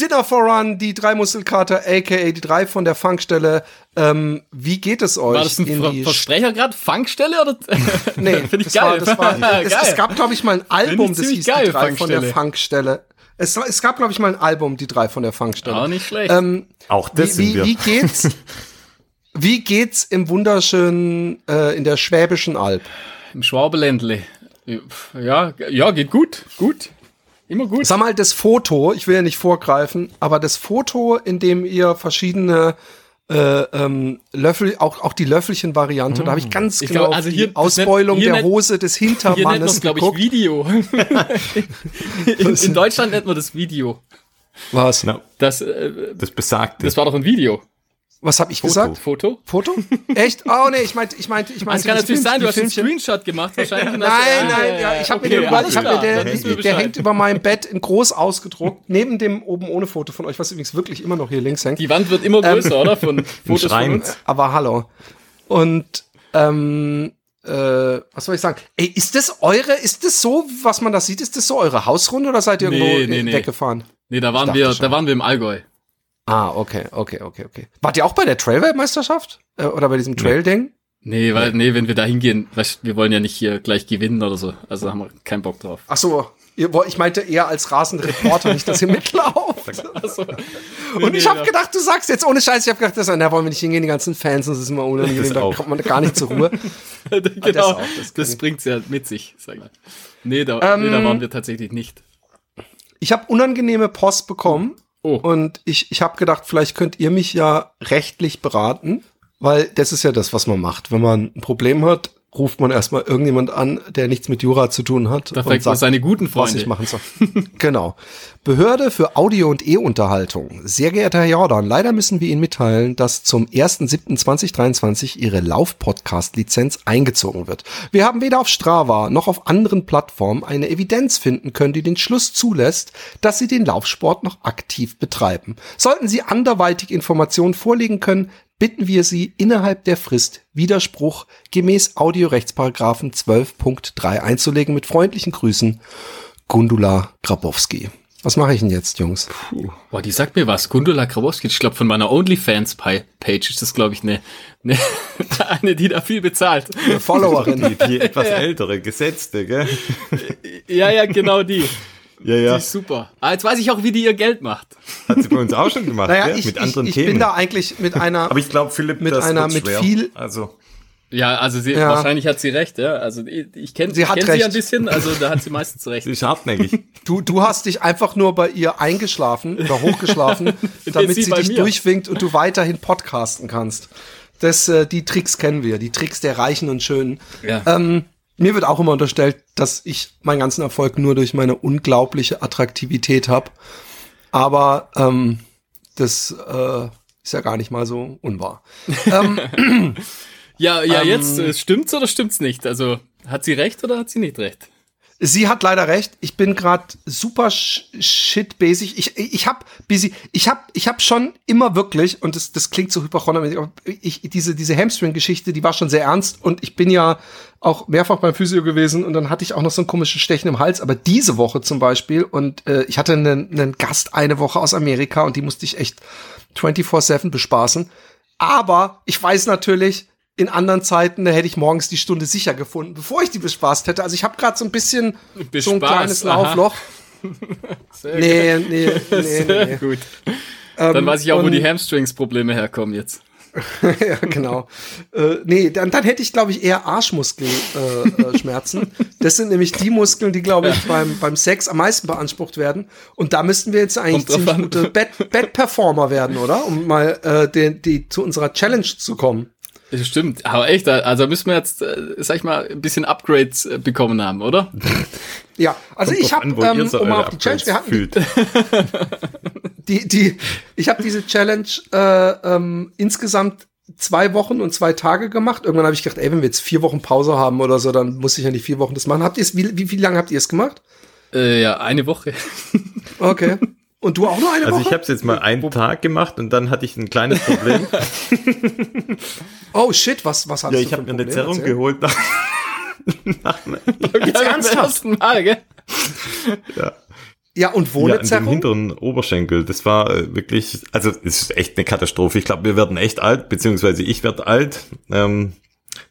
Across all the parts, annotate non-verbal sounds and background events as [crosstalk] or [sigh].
Dinner for Run, die drei Muskelkater, aka die drei von der Funkstelle. Ähm, wie geht es euch? War das ein Ver Versprecher gerade? Funkstelle oder? [laughs] nee, [laughs] finde ich das geil. War, das war, [laughs] es, es, gab, glaube ich, mal ein Album, das hieß geil, die drei von der Funkstelle. Es, es gab, glaube ich, mal ein Album, die drei von der Funkstelle. Auch nicht schlecht. Ähm, Auch das wie, sind wir. Wie geht's? wie geht's im wunderschönen, äh, in der Schwäbischen Alb? Im Schwabeländle. Ja, ja, geht gut, gut. Immer gut. Sag mal, das Foto, ich will ja nicht vorgreifen, aber das Foto, in dem ihr verschiedene äh, ähm, Löffel, auch, auch die Löffelchen-Variante, mmh. da habe ich ganz ich genau glaub, also hier, die Ausbeulung nennt, der nennt, Hose des Hintermannes glaube ich, Video. [laughs] in, in, Deutschland nennt man das Video. Was? No. Das, äh, das besagt. Das war doch ein Video. Was habe ich Foto. gesagt? Foto? Foto? Echt? Oh nee, ich meinte, ich meinte, ich meinte. Das kann natürlich sein, du hast einen Screenshot gemacht wahrscheinlich. [laughs] nein, nein, ja, ich habe okay, mir, den, ich hab mir der, der, der hängt über meinem Bett in groß ausgedruckt, neben dem oben ohne Foto von euch, was übrigens wirklich immer noch hier links hängt. Die Wand wird immer größer, ähm, oder? Von [laughs] Fotos von uns. Aber hallo. Und ähm, äh, was soll ich sagen? Ey, ist das eure, ist das so, was man da sieht, ist das so eure Hausrunde oder seid ihr irgendwo nee, nee, nee. weggefahren? Nee, da waren wir, schon. da waren wir im Allgäu. Ah, okay, okay, okay, okay. Wart ihr auch bei der Trail-Weltmeisterschaft? Äh, oder bei diesem Trail-Ding? Nee, weil, nee, wenn wir da hingehen, weißt, wir wollen ja nicht hier gleich gewinnen oder so. Also haben wir keinen Bock drauf. Ach so, ich meinte eher als rasende Reporter, nicht, dass ihr mitlauft. [laughs] so. Und ich habe gedacht, du sagst jetzt ohne Scheiß, ich habe gedacht, das, da wollen wir nicht hingehen, die ganzen Fans, das ist immer unangenehm, da kommt man gar nicht zur Ruhe. [laughs] genau, das, auch, das, das bringt's ja mit sich, sag ich. Nee, da, ähm, nee, da waren wir tatsächlich nicht. Ich habe unangenehme Post bekommen Oh. Und ich, ich habe gedacht, vielleicht könnt ihr mich ja rechtlich beraten, weil das ist ja das, was man macht. Wenn man ein Problem hat, ruft man erstmal irgendjemand an, der nichts mit Jura zu tun hat. Da und sagt, seine guten Freunde. Was ich machen soll. [laughs] genau. Behörde für Audio- und E-Unterhaltung. Sehr geehrter Herr Jordan, leider müssen wir Ihnen mitteilen, dass zum 1.7.2023 Ihre Lauf-Podcast-Lizenz eingezogen wird. Wir haben weder auf Strava noch auf anderen Plattformen eine Evidenz finden können, die den Schluss zulässt, dass Sie den Laufsport noch aktiv betreiben. Sollten Sie anderweitig Informationen vorlegen können, bitten wir Sie innerhalb der Frist Widerspruch gemäß Audiorechtsparagraphen 12.3 einzulegen. Mit freundlichen Grüßen, Gundula Grabowski. Was mache ich denn jetzt, Jungs? Puh. Boah, die sagt mir was. Gundula Grabowski, ich glaube von meiner OnlyFans-Page ist das, glaube ich, [laughs] eine, eine, eine, die da viel bezahlt. Eine Followerin. Die, die etwas [laughs] ja. ältere, gesetzte, gell? Ja, ja, genau die. Ja, ja. Die ist super. Ah, jetzt weiß ich auch, wie die ihr Geld macht. Hat sie bei uns auch schon gemacht, naja, ich, mit anderen ich, ich Themen. Ich bin da eigentlich mit einer. Aber ich glaube, Philipp, mit einer mit schwer. viel. Also. Ja, also sie, ja. wahrscheinlich hat sie recht, ja. Also ich, ich kenne sie, kenn sie ein bisschen, also da hat sie meistens recht. [laughs] sie ist hartnäckig. Du, du hast dich einfach nur bei ihr eingeschlafen oder hochgeschlafen, [laughs] damit sie, sie dich mir. durchwinkt und du weiterhin podcasten kannst. Das, äh, die Tricks kennen wir, die Tricks der Reichen und Schönen. Ja. Ähm, mir wird auch immer unterstellt, dass ich meinen ganzen Erfolg nur durch meine unglaubliche Attraktivität habe. Aber ähm, das äh, ist ja gar nicht mal so unwahr. ähm, [laughs] ja, ja, ähm, jetzt äh, stimmt's oder stimmt's nicht? Also hat sie recht oder hat sie nicht recht? Sie hat leider recht. Ich bin gerade super shit-basic. Ich, ich hab busy, ich hab, ich hab schon immer wirklich, und das, das klingt so hyperchronomäßig, ich, diese, diese Hamstring-Geschichte, die war schon sehr ernst und ich bin ja auch mehrfach beim Physio gewesen und dann hatte ich auch noch so ein komisches Stechen im Hals, aber diese Woche zum Beispiel und äh, ich hatte einen, einen Gast eine Woche aus Amerika und die musste ich echt 24-7 bespaßen. Aber ich weiß natürlich, in anderen Zeiten, da hätte ich morgens die Stunde sicher gefunden, bevor ich die bespaßt hätte. Also ich habe gerade so ein bisschen Bespaß, so ein kleines Laufloch. [laughs] [laughs] Sehr nee, nee, nee, Sehr nee. gut. Dann ähm, weiß ich auch, wo die Hamstrings-Probleme herkommen jetzt. [laughs] ja, genau. äh, nee, dann, dann hätte ich, glaube ich, eher Arschmuskelschmerzen. Äh, äh, das sind nämlich die Muskeln, die, glaube ich, beim, beim Sex am meisten beansprucht werden. Und da müssten wir jetzt eigentlich ziemlich gute Bett-Performer werden, oder? Um mal äh, die, die, zu unserer Challenge zu kommen. Das stimmt, aber echt, also müssen wir jetzt, äh, sag ich mal, ein bisschen Upgrades äh, bekommen haben, oder? [laughs] Ja, also Kommt ich habe, ähm, um mal auf die Challenge, wir hatten die, [laughs] die, ich habe diese Challenge äh, ähm, insgesamt zwei Wochen und zwei Tage gemacht. Irgendwann habe ich gedacht, ey, wenn wir jetzt vier Wochen Pause haben oder so, dann muss ich ja nicht vier Wochen das machen. Habt ihr es, wie, wie, wie lange habt ihr es gemacht? Äh, ja, eine Woche. [laughs] Okay. Und du auch nur eine also Woche? Also ich habe es jetzt mal einen Tag gemacht und dann hatte ich ein kleines Problem. [laughs] oh shit, was, was hast ja, du Ja, ich habe mir eine Zerrung geholt nach, [laughs] nach Jetzt ernsthaft? Mal, gell? ja. Ja, und Ja, in dem Wohnezerrung? hinteren Oberschenkel, das war äh, wirklich, also es ist echt eine Katastrophe. Ich glaube, wir werden echt alt, beziehungsweise ich werde alt. Ähm,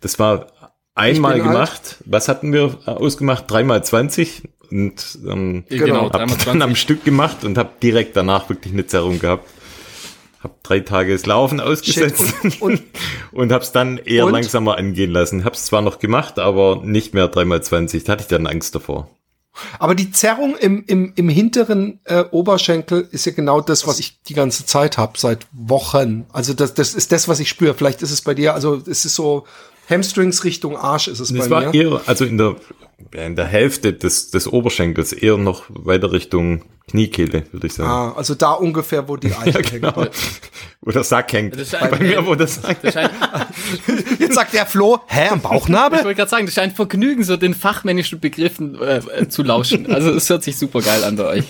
das war einmal bin alt. gemacht. Was hatten wir ausgemacht? Dreimal 20 und ähm, Genau, hab dann am 20. Stück gemacht und habe direkt danach wirklich eine Zerrung gehabt. Hab drei Tage das Laufen ausgesetzt Shit. Und, [laughs] und und hab's dann eher Und? langsamer angehen lassen. Hab's zwar noch gemacht, aber nicht mehr dreimal 20. Da hatte ich dann Angst davor. Aber die Zerrung im, im, im hinteren äh, Oberschenkel ist ja genau das, was ich die ganze Zeit habe, seit Wochen. Also das, das ist das, was ich spüre. Vielleicht ist es bei dir, also es ist so Hamstrings Richtung Arsch ist es Das bei war mir. eher, also in der, in der Hälfte des, des Oberschenkels, eher noch weiter Richtung Kniekehle, würde ich sagen. Ah, also da ungefähr, wo die [laughs] Eiche hängt. Genau. Wo der Sack hängt. Das scheint- Bei mir, wo der Sack Das scheint, [laughs] Jetzt sagt der Flo, hä, am ich Bauchnabel? wollte gerade sagen, das scheint Vergnügen, so den fachmännischen Begriffen äh, äh, zu lauschen. Also es hört sich super geil an bei euch.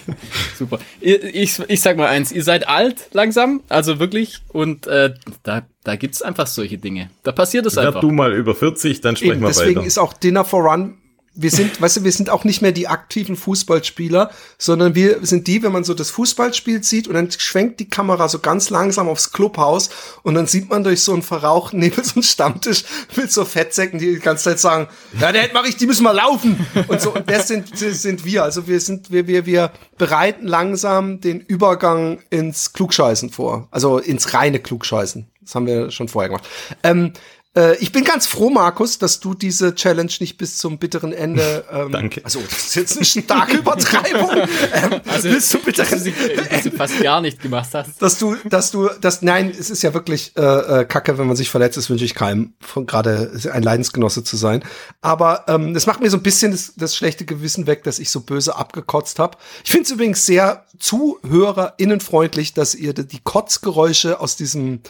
Super. Ihr, ich, ich sag mal eins, ihr seid alt langsam, also wirklich, und äh, da, da gibt's einfach solche Dinge. Da passiert es Werd einfach. du mal über 40, dann sprechen Eben, wir deswegen weiter. ist auch Dinner for Run. Wir sind, weißt du, wir sind auch nicht mehr die aktiven Fußballspieler, sondern wir sind die, wenn man so das Fußballspiel sieht und dann schwenkt die Kamera so ganz langsam aufs Clubhaus und dann sieht man durch so einen verrauchten [laughs] neben so einen Stammtisch mit so Fettsäcken, die die ganze Zeit sagen, ja, der mache ich, die müssen mal laufen und so und das sind sind wir, also wir sind wir wir wir bereiten langsam den Übergang ins Klugscheißen vor, also ins reine Klugscheißen. Das haben wir schon vorher gemacht. Ähm, äh, ich bin ganz froh, Markus, dass du diese Challenge nicht bis zum bitteren Ende. [laughs] Ähm, Danke. Also, das ist jetzt eine starke [laughs] Übertreibung. ähm, also, bis zum dass du, bitteren sie, dass du fast gar nicht gemacht hast. dass du, dass du, das, nein, es ist ja wirklich äh, äh, Kacke, wenn man sich verletzt, das wünsche ich keinem, von gerade ein Leidensgenosse zu sein. Aber ähm, das macht mir so ein bisschen das, das schlechte Gewissen weg, dass ich so böse abgekotzt habe. Ich finde es übrigens sehr zuhörerinnenfreundlich, dass ihr die Kotzgeräusche aus diesem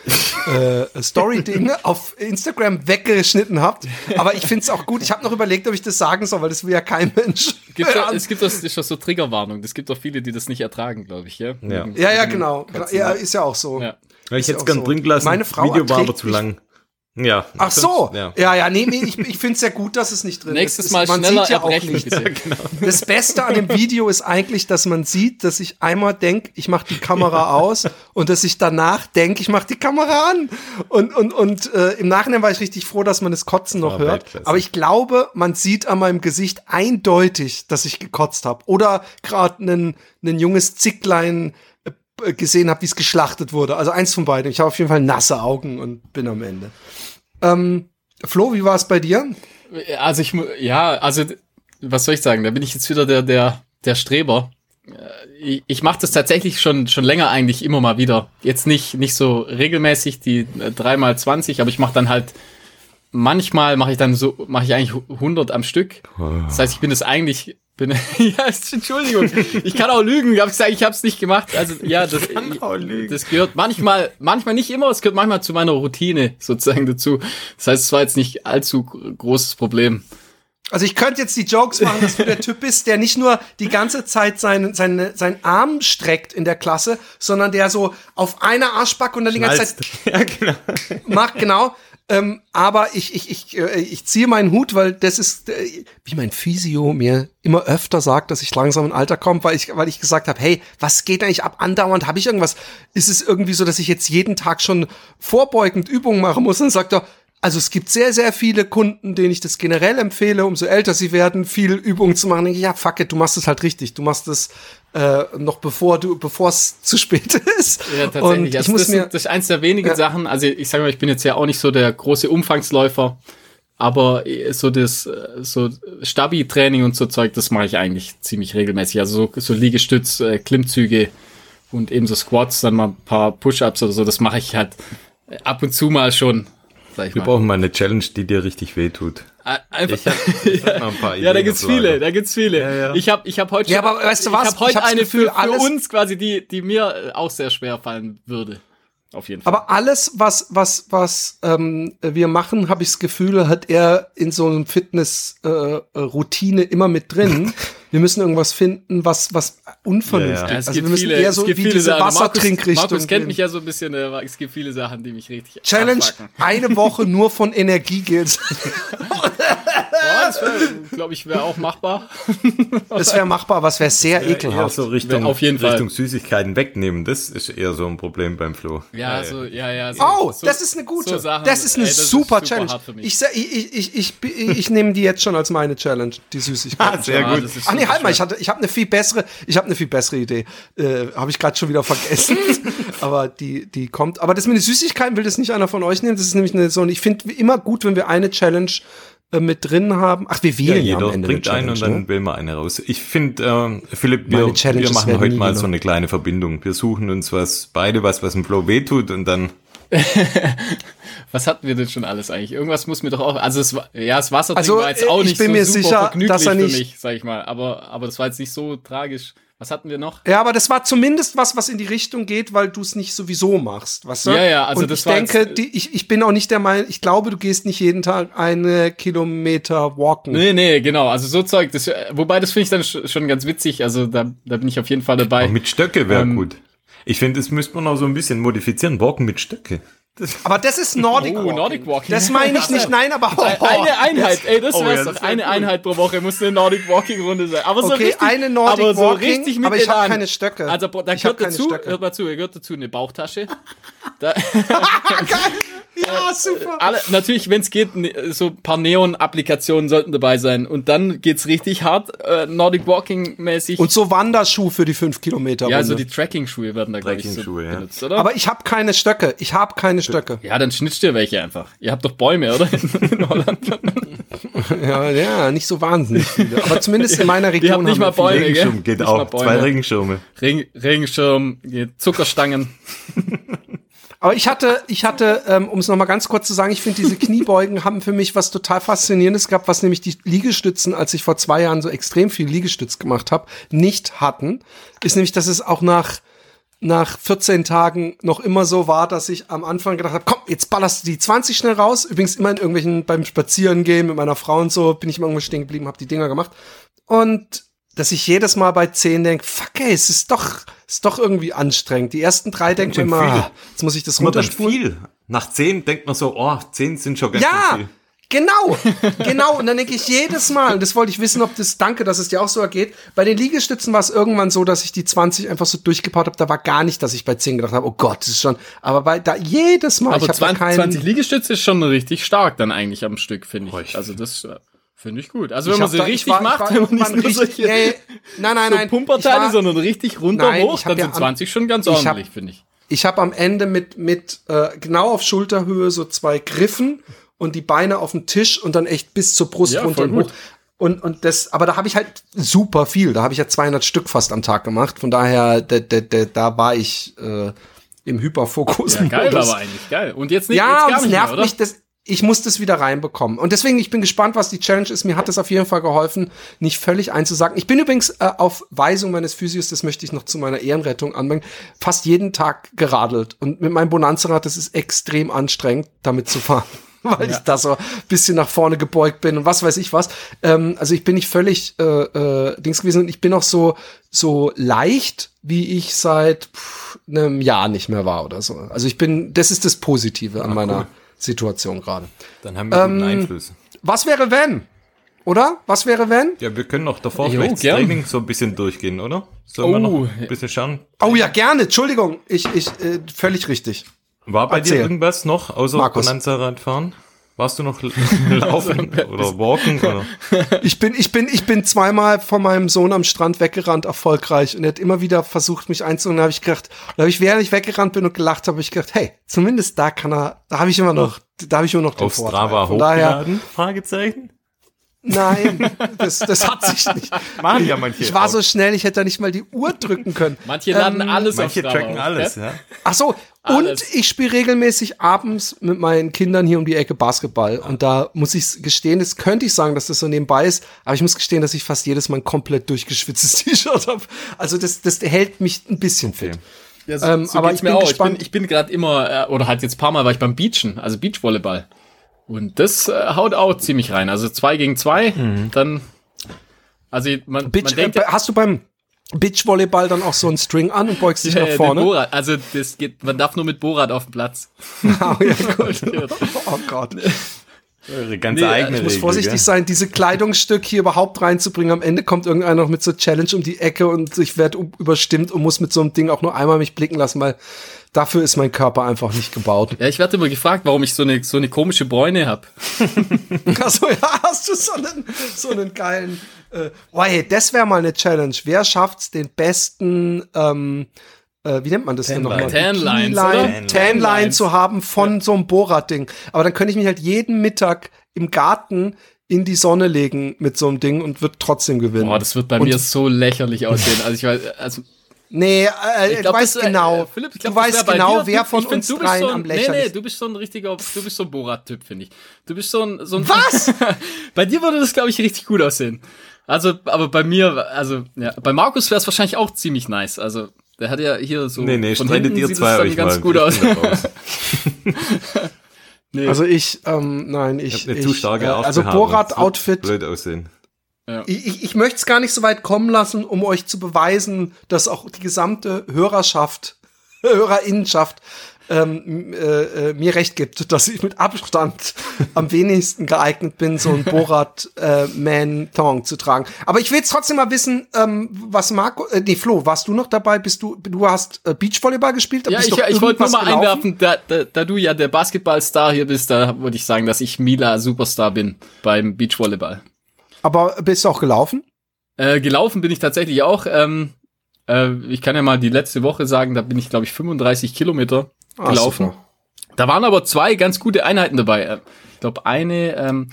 äh, Story-Ding [laughs] auf Instagram weggeschnitten habt. Aber ich finde es auch gut. Ich habe noch überlegt, ob ich das sagen soll, weil das will ja kein Mensch. Gibt's ja, es gibt doch das ist doch so Triggerwarnung. Es gibt doch viele, die das nicht ertragen, glaube ich. Ja, Ja. ja, ja, genau. Ja, ist ja auch so. Ja. ich hätte es auch gern so. drin gelassen. Meine Frau Video war aber zu lang. Ja. Ach so, Ja. ja, ja, nee, nee, ich, ich finde es ja gut, dass es nicht drin Nächstes ist. Mal man schneller sieht ja auch nicht. bitte. Das Beste an dem Video ist eigentlich, dass man sieht, dass ich einmal denke, ich mache die Kamera aus und dass ich danach denke, ich mache die Kamera an. Und, und, und äh, im Nachhinein war ich richtig froh, dass man das Kotzen noch hört. Weltklasse. Aber ich glaube, man sieht an meinem Gesicht eindeutig, dass ich gekotzt habe. Oder gerade ein junges Zicklein äh, gesehen habe, wie es geschlachtet wurde. Also eins von beiden. Ich habe auf jeden Fall nasse Augen und bin am Ende. Ähm, Flo, wie war es bei dir? Also ich, ja, also was soll ich sagen? Da bin ich jetzt wieder der der der Streber. Äh, Ich, ich mache das tatsächlich schon schon länger eigentlich immer mal wieder. Jetzt nicht nicht so regelmäßig die äh, dreimal 20, aber ich mache dann halt manchmal mache ich dann so mache ich eigentlich 100 am Stück. Das heißt, ich bin das eigentlich bin [laughs] ja, Entschuldigung, ich kann auch lügen. Ich habe gesagt, ich habe es nicht gemacht. Also ja, das, auch lügen. das gehört manchmal, manchmal nicht immer. Es gehört manchmal zu meiner Routine sozusagen dazu. Das heißt, es war jetzt nicht allzu großes Problem. Also ich könnte jetzt die Jokes machen, dass du der Typ bist, der nicht nur die ganze Zeit seinen, seinen, seinen Arm streckt in der Klasse, sondern der so auf einer Arschbacke und dann die ganze Zeit ja, genau. [laughs] macht, genau. Ähm, aber ich, ich, ich, äh, ich ziehe meinen Hut, weil das ist, äh, wie mein Physio mir immer öfter sagt, dass ich langsam in Alter komme, weil ich, weil ich gesagt habe, hey, was geht eigentlich ab andauernd? Habe ich irgendwas? Ist es irgendwie so, dass ich jetzt jeden Tag schon vorbeugend Übungen machen muss? Und dann sagt er, also es gibt sehr, sehr viele Kunden, denen ich das generell empfehle, umso älter sie werden, viel Übungen zu machen. Ich, ja, fuck it, du machst es halt richtig. Du machst es äh, noch bevor du, bevor es zu spät [laughs] ist. Ja, tatsächlich. Und ich Also muss das, mir, das ist eins der wenigen Ja. Sachen. Also ich sage mal, ich bin jetzt ja auch nicht so der große Umfangsläufer, aber so das äh, so Stabi-Training und so Zeug, das mache ich eigentlich ziemlich regelmäßig. Also so, so Liegestütz, äh, Klimmzüge und eben so Squats, dann mal ein paar Push-ups oder so. Das mache ich halt äh, ab und zu mal schon. Sag ich Wir mal. brauchen mal eine Challenge, die dir richtig wehtut. Äh, Einfach, Ich hab, ich hab noch ein paar [laughs] ja, da gibt's viele, da gibt's viele. Ja, ja. Ich habe ich hab heute Ja, schon- aber weißt du was? Ich habe heute Ich eine Gefühl, für, für uns quasi, die, die mir äh, auch sehr schwer fallen würde. Auf jeden Fall. Aber alles, was, was, was ähm, wir machen, habe ich das Gefühl, hat er in so einem Fitness-Routine immer mit drin. [laughs] wir müssen irgendwas finden, was, was unvernünftig Ja, Ja, ist. es Also wir müssen viele, eher so wie diese Sachen. Markus, Wassertrinkrichtung. Markus kennt gehen. mich ja so ein bisschen, äh, es gibt viele Sachen, die mich richtig Challenge, abfucken. [laughs] eine Woche nur von Energiegels. Ja, das glaube ich, wäre auch machbar. [laughs] Das wäre machbar, aber es wäre sehr Eher ekelhaft. so Richtung, Auf jeden Fall. Richtung Süßigkeiten wegnehmen. Das ist eher so ein Problem beim Flo. Ja, so, ja, ja. So, Oh, so, das ist eine gute. so Sachen, das ist eine ey, das super, super Challenge. hart für mich. ich, ich, ich, ich, ich, ich, ich nehme die jetzt schon als meine Challenge, die Süßigkeiten. Sehr Ja, gut. das ist Ach nee, halt mal, ich hatte, ich habe eine viel bessere, ich habe eine viel bessere Idee. Äh, habe ich gerade schon wieder vergessen. [laughs] aber die, die kommt. Aber das mit den Süßigkeiten will das nicht einer von euch nehmen. Das ist nämlich eine so. Und ich finde immer gut, wenn wir eine Challenge äh, mit drin haben. Ach, wir wählen ja, jeder am Ende bringt eine einen und dann ne? wählen wir eine raus. Ich finde, äh, Philipp, wir, wir machen heute mal genommen. so eine kleine Verbindung. Wir suchen uns was, beide was, was dem Flo wehtut und dann [laughs] Was hatten wir denn schon alles eigentlich? Irgendwas muss mir doch auch, also es war, ja, das Wasser Also, war jetzt auch ich nicht bin so mir super sicher, vergnüglich dass er nicht- für mich, sag ich mal. Aber, aber das war jetzt nicht so tragisch. Was hatten wir noch? Ja, aber das war zumindest was, was in die Richtung geht, weil du es nicht sowieso machst, weißt du? Ja, ja, also Und das ich war denke, jetzt, äh, die, ich, ich bin auch nicht der Meinung, ich glaube, du gehst nicht jeden Tag eine Kilometer walken. Nee, nee, genau. Also so Zeug, das, wobei das finde ich dann sch- schon ganz witzig. Also da, da bin ich auf jeden Fall dabei. auch mit Stöcke wäre Ähm, gut. Ich finde, das müsste man auch so ein bisschen modifizieren. Walken mit Stöcke. Aber das ist Nordic Oh, Walking. Nordic Walking. Das meine ich nicht, nein, aber [laughs] Eine Einheit, ey, das Oh, wär's ja, doch. das wär eine cool. Einheit pro Woche muss eine Nordic Walking Runde sein. Aber so Okay, richtig, eine Nordic aber so Walking, richtig mit aber ich hab Elan. keine Stöcke. Also da Ich gehört keine dazu, Stöcke. hört mal zu, gehört dazu eine Bauchtasche. Da, [laughs] Ja, super. alle, natürlich, wenn es geht, so ein paar Neon-Applikationen sollten dabei sein. Und dann geht's richtig hart, äh, Nordic Walking-mäßig. Und so Wanderschuh für die fünf Kilometer. ja, Runde. so die Tracking-Schuhe werden da, glaube ich, so Tracking-Schuhe, ja. benutzt, oder? aber ich habe keine Stöcke. Ich habe keine Stöcke. ja, dann schnitzt ihr welche einfach. Ihr habt doch Bäume, oder? [laughs] In Holland. [laughs] Ja, ja, nicht so wahnsinnig viele. Aber zumindest in meiner Die Region. haben nicht mal. Bäume, gell? Regenschirm geht Nicht auch. Zwei Regenschirme. Ring, Regenschirm, Zuckerstangen. Aber ich hatte, ich hatte, ähm, um es nochmal ganz kurz zu sagen, ich finde, diese Kniebeugen haben für mich was total Faszinierendes gehabt, was nämlich die Liegestützen, als ich vor zwei Jahren so extrem viel Liegestütz gemacht habe, nicht hatten. Ist nämlich, dass es auch nach, nach 14 Tagen noch immer so war, dass ich am Anfang gedacht habe, komm, jetzt ballerst du die 20 schnell raus. Übrigens immer in irgendwelchen, beim Spazierengehen mit meiner Frau und so, bin ich immer irgendwo stehen geblieben, habe die Dinger gemacht. Und dass ich jedes Mal bei 10 denke, fuck ey, es ist doch, ist doch irgendwie anstrengend. Die ersten drei denken schön immer, viel. jetzt muss ich das runterspulen. viel. Nach zehn denkt man so, oh, zehn sind schon ganz Ja, viel. genau, [laughs] genau. Und dann denke ich jedes Mal, und das wollte ich wissen, ob das, danke, dass es dir auch so ergeht. Bei den Liegestützen war es irgendwann so, dass ich die 20 einfach so durchgepaut habe. Da war gar nicht, dass ich bei 10 gedacht habe, oh Gott, das ist schon. Aber bei da jedes Mal, ich Aber habe da 20, keinen. 20 Liegestütze ist schon richtig stark dann eigentlich am Stück, finde ich. Also das äh, finde ich gut. Also ich wenn man sie da- ich richtig war- macht, war [laughs] wenn man nicht nur solche nee, nein, nein, so nein. Pumperteile, war- sondern richtig runter Nein, hoch, dann ja sind am- 20 schon ganz ordentlich, finde ich. Ich habe am Ende mit, mit äh, genau auf Schulterhöhe so zwei Griffen und die Beine auf dem Tisch und dann echt bis zur Brust Ja, runter und hoch. Und, und das, aber da habe ich halt super viel. Da habe ich ja 200 Stück fast am Tag gemacht. Von daher, da, da, da, da war ich äh, im Hyperfokus. Ja, geil, aber eigentlich geil. Und jetzt nicht, Ja, jetzt und gar es nicht nervt mehr, mich, das, ich muss das wieder reinbekommen. Und deswegen, ich bin gespannt, was die Challenge ist. Mir hat es auf jeden Fall geholfen, nicht völlig einzusagen. Ich bin übrigens äh, auf Weisung meines Physios, das möchte ich noch zu meiner Ehrenrettung anbringen, fast jeden Tag geradelt. Und mit meinem Bonanza-Rad, das ist extrem anstrengend, damit zu fahren. [laughs] Weil ich da so ein bisschen nach vorne gebeugt bin und was weiß ich was. Ähm, also ich bin nicht völlig äh, äh, Dings gewesen und ich bin auch so, so leicht, wie ich seit pff, einem Jahr nicht mehr war oder so. Also ich bin, das ist das Positive an meiner Situation gerade. Dann haben wir Ähm, guten Einfluss. Was wäre wenn? Oder? Was wäre wenn? Ja, wir können auch davor Jo, vielleicht gern. Training so ein bisschen durchgehen, oder? Sollen wir Oh. noch ein bisschen schauen? Oh ja, gerne. Entschuldigung. Ich, ich, äh, völlig richtig. War bei Erzähl. dir irgendwas noch außer. Bonanza-Radfahren? Warst du noch laufen [laughs] oder walken? Oder? [laughs] Ich bin, ich bin, ich bin zweimal von meinem Sohn am Strand weggerannt, erfolgreich. Und er hat immer wieder versucht, mich einzuholen. Da habe ich gedacht, da habe ich, während ich weggerannt bin und gelacht habe, habe ich gedacht, hey, zumindest da kann er, da habe ich immer noch, da habe ich immer noch den Auf Vorteil. Strava Von daher, hochgeladen? Fragezeichen? Nein, das, das hat sich nicht. Machen ja manche. Ich war auch. so schnell, ich hätte da nicht mal die Uhr drücken können. Manche laden Ähm, alles Manche auf Strava tracken auf, alles, gell? ja. Ach so, und Alles. ich spiele regelmäßig abends mit meinen Kindern hier um die Ecke Basketball. Und da muss ich gestehen, das könnte ich sagen, dass das so nebenbei ist, aber ich muss gestehen, dass ich fast jedes Mal ein komplett durchgeschwitztes [laughs] T-Shirt habe. Also das, das hält mich ein bisschen fit. Ja, so, Ähm, so aber ich mir bin auch. gespannt. Ich bin, ich bin gerade immer, äh, oder halt jetzt ein paar Mal war ich beim Beachen, also Beachvolleyball. Und das äh, haut auch ziemlich rein. Also zwei gegen zwei, Mhm. dann Also man, Beach, man denkt, äh, hast du beim Beachvolleyball dann auch so einen String an und beugst dich ja, nach den vorne? Bohrrad, also das geht, man darf nur mit Bohrrad auf dem Platz. [laughs] Ah, ja, gut. [laughs] oh Gott. Eure ganz Nee, eigene Ich muss Regel, vorsichtig gell? sein, diese Kleidungsstück hier überhaupt reinzubringen. Am Ende kommt irgendeiner noch mit so Challenge um die Ecke und ich werde überstimmt und muss mit so einem Ding auch nur einmal mich blicken lassen, weil dafür ist mein Körper einfach nicht gebaut. Ja, ich werde immer gefragt, warum ich so eine so eine komische Bräune hab. [laughs] Achso, ja, hast du so einen, so einen geilen. Äh, oh, hey, das wäre mal eine Challenge. Wer schafft's, den besten, ähm, äh, wie nennt man das denn nochmal? Tan Lines, Bikini-Line- oder? Tan Line Lines. zu haben von so einem Bohrradding. Aber dann könnte ich mich halt jeden Mittag im Garten in die Sonne legen mit so einem Ding und wird trotzdem gewinnen. Boah, das wird bei Und- mir so lächerlich aussehen. Also ich weiß, also Nee, äh, ich du glaub, weißt das, äh, genau. Philipp, ich glaub, du weißt genau, dir- wer du- von ich find, uns du bist dreien so ein, am Nee, nee, lächerlichsten du bist so ein richtiger, du bist so ein Borat-Typ, finde ich. Du bist so ein, so ein Was? [laughs] bei dir würde das, glaube ich, richtig gut aussehen. Also, aber bei mir, also, ja, bei Markus wäre es wahrscheinlich auch ziemlich nice. Also, der hat ja hier so Nee, nee, von hinten ihr sieht zwei es dann euch ganz mal. gut aus. [laughs] Nee. Also ich, ähm, nein, ich. Ich hab eine ich, zu starke äh. Also Borat-Outfit. Blöd aussehen. Ich, ich, ich möchte es gar nicht so weit kommen lassen, um euch zu beweisen, dass auch die gesamte Hörerschaft, [laughs] Hörerinnenschaft ähm, äh, äh, mir recht gibt, dass ich mit Abstand [laughs] am wenigsten geeignet bin, so ein Borat äh, Man Thong zu tragen. Aber ich will jetzt trotzdem mal wissen, ähm, was Marco, äh, nee, Flo, warst du noch dabei? Bist du, du hast äh, Beachvolleyball gespielt? Ja, ich, ich wollte nur mal gelaufen? einwerfen, da, da, da du ja der Basketballstar hier bist, da würde ich sagen, dass ich Mila Superstar bin beim Beachvolleyball. Aber bist du auch gelaufen? Äh, gelaufen bin ich tatsächlich auch. Ähm, äh, ich kann ja mal die letzte Woche sagen, da bin ich, glaube ich, 35 Kilometer Ah, gelaufen. super. Da waren aber zwei ganz gute Einheiten dabei. Äh, Ich glaube, eine, ähm,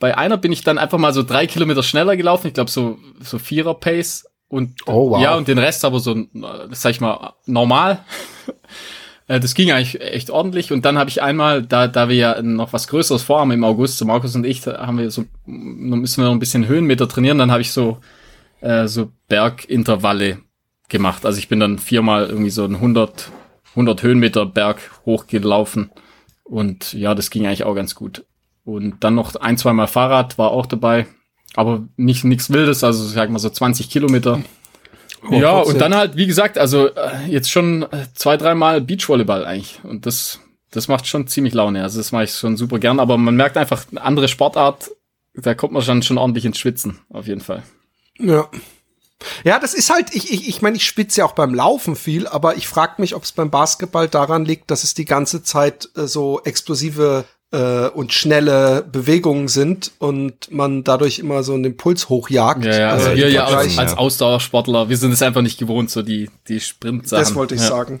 bei einer bin ich dann einfach mal so drei Kilometer schneller gelaufen. Ich glaube, so, so Vierer-Pace. Und, Oh, wow. ja, und den Rest aber so, äh, sag ich mal, normal. [laughs] Äh, Das ging eigentlich echt ordentlich. Und dann habe ich einmal, da, da wir ja noch was Größeres vorhaben im August, so Markus und ich, da haben wir so, müssen wir noch ein bisschen Höhenmeter trainieren. Dann habe ich so, äh, so Bergintervalle gemacht. Also ich bin dann viermal irgendwie so ein 100, 100 Höhenmeter Berg hochgelaufen. Und ja, das ging eigentlich auch ganz gut. Und dann noch ein, zweimal Fahrrad war auch dabei. Aber nicht nichts Wildes, also sag mal so 20 Kilometer. Oh, ja, trotzdem. und dann halt, wie gesagt, also äh, jetzt schon äh, zwei, dreimal Beachvolleyball eigentlich. Und das, das macht schon ziemlich Laune. Also das mache ich schon super gern. Aber man merkt einfach, eine andere Sportart, da kommt man schon, schon ordentlich ins Schwitzen, auf jeden Fall. Ja. Ja, das ist halt, ich, ich, ich meine, ich spitze ja auch beim Laufen viel, aber ich frage mich, ob es beim Basketball daran liegt, dass es die ganze Zeit äh, so explosive äh, und schnelle Bewegungen sind und man dadurch immer so einen Impuls hochjagt. Ja, ja, also Äh, wir ja als, als Ausdauersportler, wir sind es einfach nicht gewohnt, so die, die Sprintsachen. Das wollte ich ja. sagen.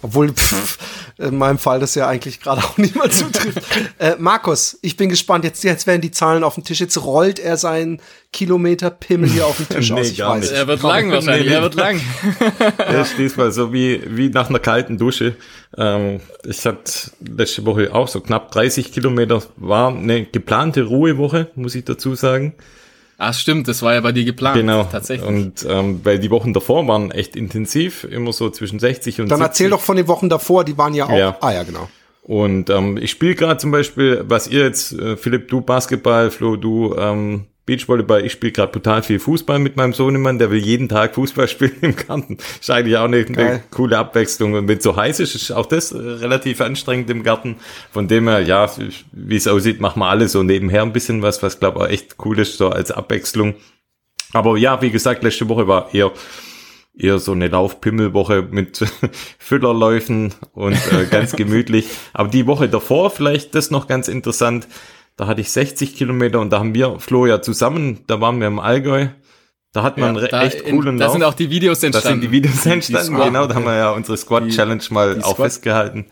Obwohl pff, in meinem Fall das ja eigentlich gerade auch [laughs] niemand zutrifft. [laughs] äh, Markus, ich bin gespannt. Jetzt, jetzt werden die Zahlen auf den Tisch. Jetzt rollt er seinen Kilometer Pimmel hier auf den Tisch Nee, aus. Ich gar weiß. nicht. Er wird Komm. lang wahrscheinlich, Nee, nee. er wird lang. [laughs] Ist diesmal so wie, wie nach einer kalten Dusche. Ähm, ich hatte letzte Woche auch so knapp 30 Kilometer, war eine geplante Ruhewoche, muss ich dazu sagen. Ah, stimmt, das war ja bei dir geplant. Genau. Tatsächlich. Und ähm, weil die Wochen davor waren echt intensiv, immer so zwischen 60 und Dann 70. erzähl doch von den Wochen davor, die waren ja auch. Ja. Ah ja, genau. Und ähm, ich spiele gerade zum Beispiel, was ihr jetzt, äh, Philipp, du Basketball, Flo, du ähm, Beachvolleyball, ich spiele gerade total viel Fußball mit meinem Sohnemann, der will jeden Tag Fußball [laughs] spielen im Garten. Ist eigentlich auch eine, eine coole Abwechslung. Und wenn es so heiß ist, ist auch das äh, relativ anstrengend im Garten. Von dem her, ja, wie es aussieht, machen wir alle so nebenher ein bisschen was, was glaube ich auch echt cool ist, so als Abwechslung. Aber ja, wie gesagt, letzte Woche war eher eher so eine Laufpimmelwoche mit [laughs] Füllerläufen und äh, ganz [laughs] gemütlich. Aber die Woche davor, vielleicht das noch ganz interessant, da hatte ich 60 Kilometer und da haben wir, Flo, ja zusammen, da waren wir im Allgäu. Da hat man Ja, da echt in- coolen Da Lauf. sind auch die Videos da entstanden. sind die Videos entstanden, Squad- genau, da haben wir ja unsere Squad-Challenge mal die auch Squad- festgehalten.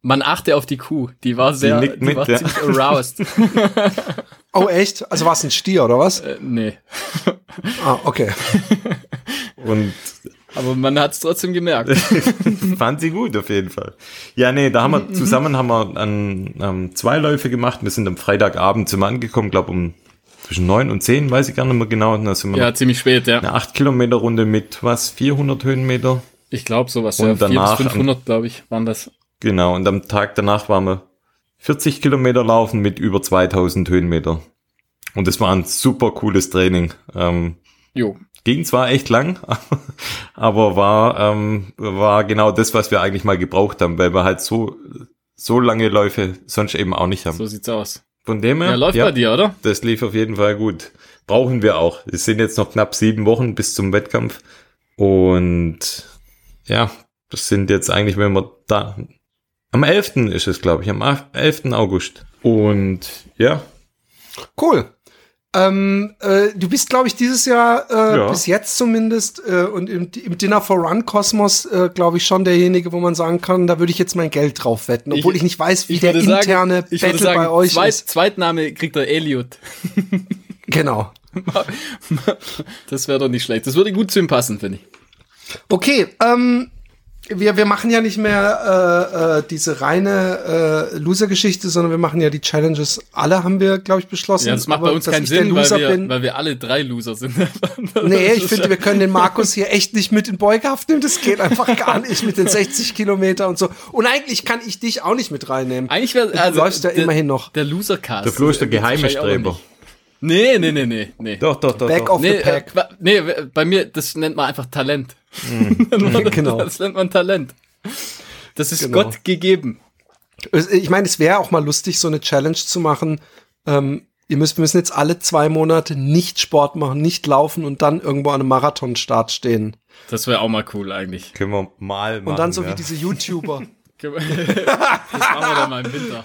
Man achte auf die Kuh. Die war sehr, nickt die, mit, war ja. ziemlich aroused. [laughs] Oh, echt? Also war es ein Stier, oder was? äh, nee. Ah, okay. Und Aber man hat es trotzdem gemerkt. [laughs] fand sie gut auf jeden Fall. Ja, nee, da haben Mhm, wir zusammen haben wir an, ähm, zwei Läufe gemacht. Wir sind am Freitagabend zum angekommen, glaube um zwischen neun und zehn, weiß ich gar nicht mehr genau. Da sind wir ja, ziemlich spät, ja. eine 8 Kilometer Runde mit was 400 Höhenmeter. Ich glaube sowas. Und ja. 4 danach bis 500, glaube ich, waren das. Genau. Und am Tag danach waren wir 40 Kilometer laufen mit über 2000 Höhenmeter. Und es war ein super cooles Training. Ähm, Jo. Ging zwar echt lang, [laughs] aber war, ähm, war genau das, was wir eigentlich mal gebraucht haben, weil wir halt so, so lange Läufe sonst eben auch nicht haben. So sieht's aus. Von dem her, Ja, läuft bei dir, oder? das lief auf jeden Fall gut. Brauchen wir auch. Es sind jetzt noch knapp sieben Wochen bis zum Wettkampf. Und ja, das sind jetzt eigentlich, wenn wir da. Am 11. ist es, glaube ich, am 11. August. Und ja, Cool. Ähm, äh, du bist, glaube ich, dieses Jahr, äh, Ja. bis jetzt zumindest, äh, und im, im Dinner for Run Kosmos, äh, glaube ich, schon derjenige, wo man sagen kann, da würde ich jetzt mein Geld drauf wetten, obwohl ich, nicht weiß, wie Ich der sagen- interne ich würde Battle sagen, bei euch Zweit, ist. Zweitname kriegt er Elliot. [laughs] Genau. [laughs] Das wäre doch nicht schlecht. Das würde gut zu ihm passen, finde ich. Okay, ähm, wir, wir machen ja nicht mehr äh, äh, diese reine äh, Loser-Geschichte, sondern wir machen ja die Challenges. Alle haben wir, glaube ich, beschlossen. Ja, das macht Aber bei uns dass keinen ich der Sinn, weil Loser wir, bin. weil wir alle drei Loser sind. [laughs] Nee, ich finde, wir können den Markus hier echt nicht mit in Beugehaft nehmen. Das geht einfach gar nicht mit den 60 Kilometer und so. Und eigentlich kann ich dich auch nicht mit reinnehmen. Eigentlich wäre Du also läufst ja der, immerhin noch. Der Loser-Cast. der Flo ist der Äh, geheime Streber. Nee, nee, nee, nee, nee. Doch, doch, doch. Back doch. of Nee, the pack. äh, nee, bei mir, das nennt man einfach Talent. [laughs] [laughs] genau. Das nennt man Talent. Das ist Genau. Gott gegeben. Ich meine, es wäre auch mal lustig, so eine Challenge zu machen. Ähm, ihr müsst, wir müssen jetzt alle zwei Monate nicht Sport machen, nicht laufen und dann irgendwo an einem Marathonstart stehen. Das wäre auch mal cool eigentlich. Können wir mal machen. Und dann so ja. wie diese YouTuber. [laughs] [laughs] das machen wir dann mal im Winter.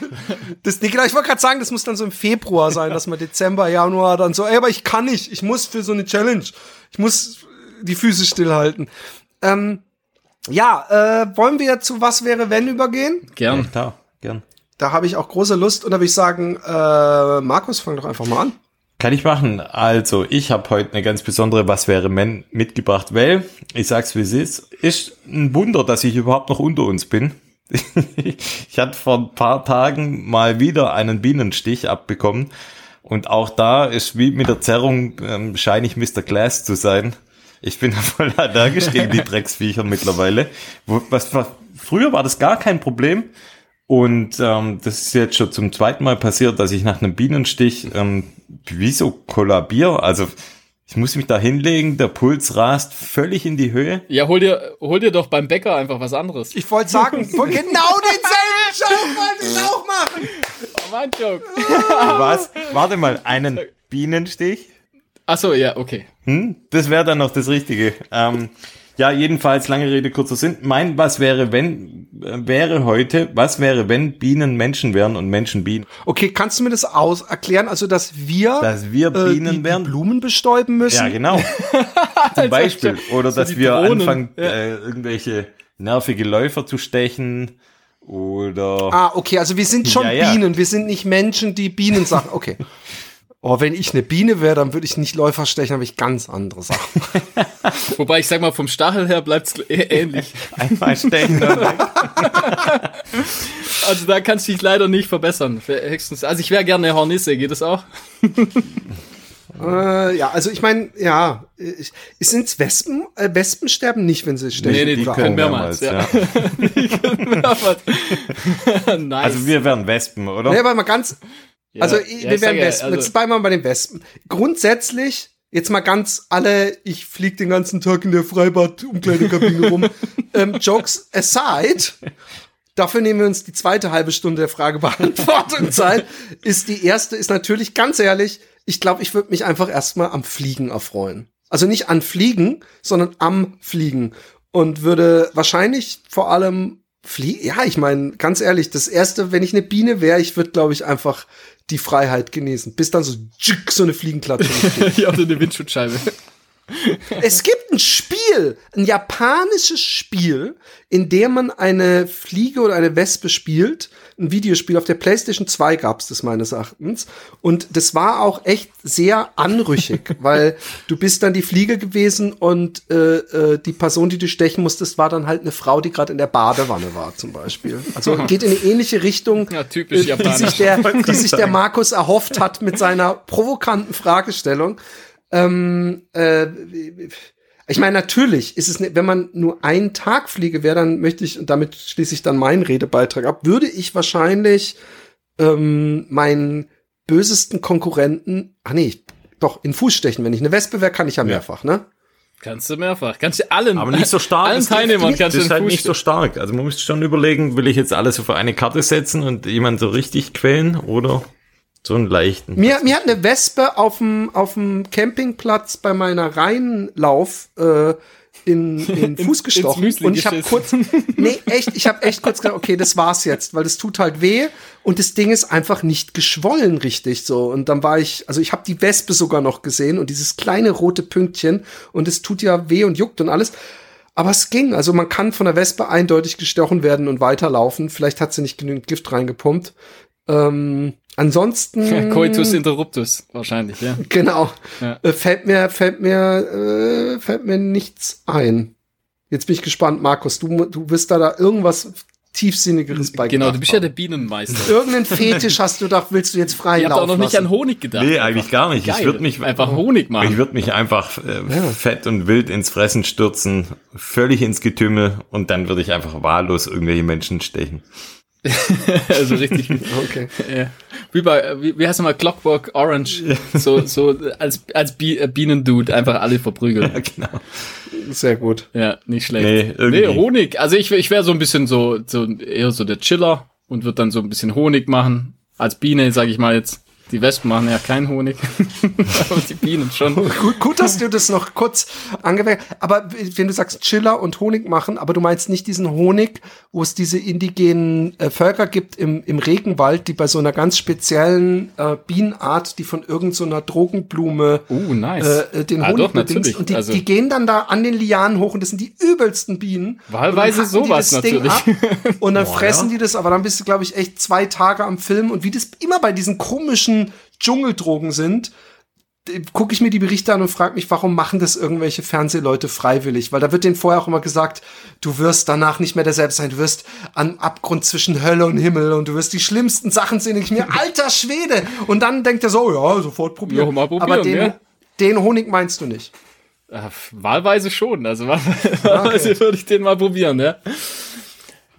Das, nee, genau, ich wollte gerade sagen, das muss dann so im Februar sein, dass man Dezember, Januar dann so, ey, aber ich kann nicht, ich muss für so eine Challenge, ich muss die Füße stillhalten. Ähm, ja, äh, wollen wir zu was wäre wenn übergehen? Gern. klar, gern. Da habe ich auch große Lust und da würde ich sagen, äh, Markus, fang doch einfach mal an. Kann ich machen. Also, ich habe heute eine ganz besondere Was wäre wenn mitgebracht, weil, ich sag's wie es ist, ist ein Wunder, dass ich überhaupt noch unter uns bin. Ich hatte vor ein paar Tagen mal wieder einen Bienenstich abbekommen. Und auch da ist wie mit der Zerrung, ähm, scheine ich Mr. Glass zu sein. Ich bin [laughs] voll allergisch gegen die [laughs] Drecksviecher mittlerweile. Was, was, früher war das gar kein Problem. Und ähm, das ist jetzt schon zum zweiten Mal passiert, dass ich nach einem Bienenstich ähm, wie so kollabiere. Also ich muss mich da hinlegen, der Puls rast völlig in die Höhe. Ja, hol dir, hol dir doch beim Bäcker einfach was anderes. Ich wollte sagen, [laughs] genau denselben Joke wollte ich auch machen. Oh, mein Joke. [laughs] Was? Warte mal, einen Bienenstich? Ach so, ja, okay. Hm? Das wäre dann noch das Richtige. Ähm, ja, jedenfalls, lange Rede, kurzer Sinn. Mein Was wäre, wenn, äh, wäre heute, was wäre, wenn Bienen Menschen wären und Menschen Bienen? Okay, kannst du mir das aus erklären, also dass wir, Dass wir äh, Bienen die, wären? die Blumen bestäuben müssen? Ja, genau. [laughs] Zum Beispiel. Oder dass die wir Drohnen. anfangen, Ja. äh, irgendwelche nervige Läufer zu stechen. Oder Ah, okay, also wir sind schon Ja, ja. Bienen, wir sind nicht Menschen, die Bienen Sachen. Okay. [laughs] Oh, wenn ich eine Biene wäre, dann würde ich nicht Läufer stechen, habe ich ganz andere Sachen. [laughs] Wobei ich sag mal, vom Stachel her bleibt's [laughs] ähnlich. einmal stechen. [laughs] Also da kannst du dich leider nicht verbessern. Höchstens, also ich wäre gerne eine Hornisse, geht das auch? äh, ja, also ich meine, ja, ich, sind's Wespen? Äh, Wespen sterben nicht, wenn sie stechen. Nee, nee, die können auch. mehrmals, ja. nice. Also wir wären Wespen, oder? Nee, aber mal ganz, Ja, also ja, wir wären ja, Wespen. also- Jetzt bleiben wir bei den Wespen. Grundsätzlich, jetzt mal ganz alle, ich flieg den ganzen Tag in der Freibad-Umkleidekabine rum. [laughs] ähm, Jokes aside, dafür nehmen wir uns die zweite halbe Stunde der Fragebeantwortung Zeit. Ist die erste, ist natürlich ganz ehrlich, ich glaube, ich würde mich einfach erstmal am Fliegen erfreuen. Also nicht an Fliegen, sondern am Fliegen. Und würde wahrscheinlich vor allem fliegen. Ja, ich meine, ganz ehrlich, das erste, wenn ich eine Biene wäre, ich würde, glaube ich, einfach die Freiheit genießen. Bis dann so, so eine Fliegenklatsche. [laughs] ja, oder eine Windschutzscheibe. [laughs] Es gibt ein Spiel, ein japanisches Spiel, in dem man eine Fliege oder eine Wespe spielt. Ein Videospiel auf der PlayStation 2 gab's das meines Erachtens. Und das war auch echt sehr anrüchig, [laughs] weil du bist dann die Fliege gewesen und äh, äh, die Person, die du stechen musstest, war dann halt eine Frau, die gerade in der Badewanne war, zum Beispiel. Also geht in eine ähnliche Richtung, Ja, typisch äh, die sich der, [laughs] die sich der Markus erhofft hat mit seiner provokanten Fragestellung. Ähm, äh, ich meine, natürlich ist es, ne, wenn man nur einen Tag fliege wäre, dann möchte ich, und damit schließe ich dann meinen Redebeitrag ab, würde ich wahrscheinlich ähm, mein bösesten Konkurrenten, ach nee, doch, in Fuß stechen. Wenn ich eine Wespe wäre, kann ich ja mehrfach, ne? Kannst du mehrfach. Kannst du allen, Aber nicht so [laughs] stark. allen Das Teilnehmern kannst du ist den halt nicht so stark. Also man muss schon überlegen, will ich jetzt alles auf eine Karte setzen und jemanden so richtig quälen oder so einen leichten. Mir, mir hat eine Wespe auf dem, auf dem Campingplatz bei meiner Rheinlauf äh, in, in [laughs] den Fuß ins gestochen. Und ich habe kurz, nee, echt, ich habe echt kurz gedacht, okay, das war's jetzt, weil das tut halt weh und das Ding ist einfach nicht geschwollen richtig so. Und dann war ich, also ich habe die Wespe sogar noch gesehen und dieses kleine rote Pünktchen und es tut ja weh und juckt und alles. Aber es ging. Also man kann von der Wespe eindeutig gestochen werden und weiterlaufen. Vielleicht hat sie nicht genügend Gift reingepumpt. Ähm, ansonsten. [laughs] Coitus interruptus, wahrscheinlich, ja. [laughs] Genau. Ja. Äh, fällt mir, fällt mir, äh, fällt mir nichts ein. Jetzt bin ich gespannt, Markus. Du, du wirst da da irgendwas tiefsinnigeres bei Genau, du bist ja der Bienenmeister. Irgendeinen Fetisch hast du gedacht, willst du jetzt frei [laughs] Ihr habt auch laufen noch nicht lassen. an Honig gedacht. Nee, eigentlich gar nicht. Ich Geil. würde mich einfach Honig Ich machen. würde mich einfach äh, fett und wild ins Fressen stürzen, völlig ins Getümmel und dann würde ich einfach wahllos irgendwelche Menschen stechen. [laughs] also richtig. [laughs] Okay. Ja. Wie bei, wie, wie heißt nochmal, Clockwork Orange. So, so als, als äh, Bienendude einfach alle verprügeln. genau. Sehr gut. Ja, nicht schlecht. Nee, irgendwie. nee Honig. Also ich, ich wäre so ein bisschen so, so eher so der Chiller und würde dann so ein bisschen Honig machen. Als Biene, sage ich mal jetzt. Die Wespen machen ja keinen Honig. [laughs] Aber die Bienen schon. Gut, gut, dass du das noch kurz angewählt Aber wenn du sagst Chiller und Honig machen, aber du meinst nicht diesen Honig, wo es diese indigenen äh, Völker gibt im, im Regenwald, die bei so einer ganz speziellen äh, Bienenart, die von irgendeiner so einer Drogenblume Uh, nice. äh, äh, den Ah, Honig doch, bedingst. natürlich. Und die, Also- die gehen dann da an den Lianen hoch und das sind die übelsten Bienen. Wahlweise sowas natürlich. ab Und dann [laughs] Boah, fressen ja. die das, aber dann bist du, glaube ich, echt zwei Tage am Film. Und wie das immer bei diesen komischen Dschungeldrogen sind, gucke ich mir die Berichte an und frage mich, warum machen das irgendwelche Fernsehleute freiwillig? Weil da wird denen vorher auch immer gesagt, du wirst danach nicht mehr derselbe sein, du wirst am Abgrund zwischen Hölle und Himmel und du wirst die schlimmsten Sachen sehen. Ich mir, [laughs] alter Schwede! Und dann denkt er so, ja, sofort probieren. Ja, mal probieren, Aber den, ja. den Honig meinst du nicht. Äh, wahlweise schon. Also wahl- [laughs] wahlweise würde ich den mal probieren, ja.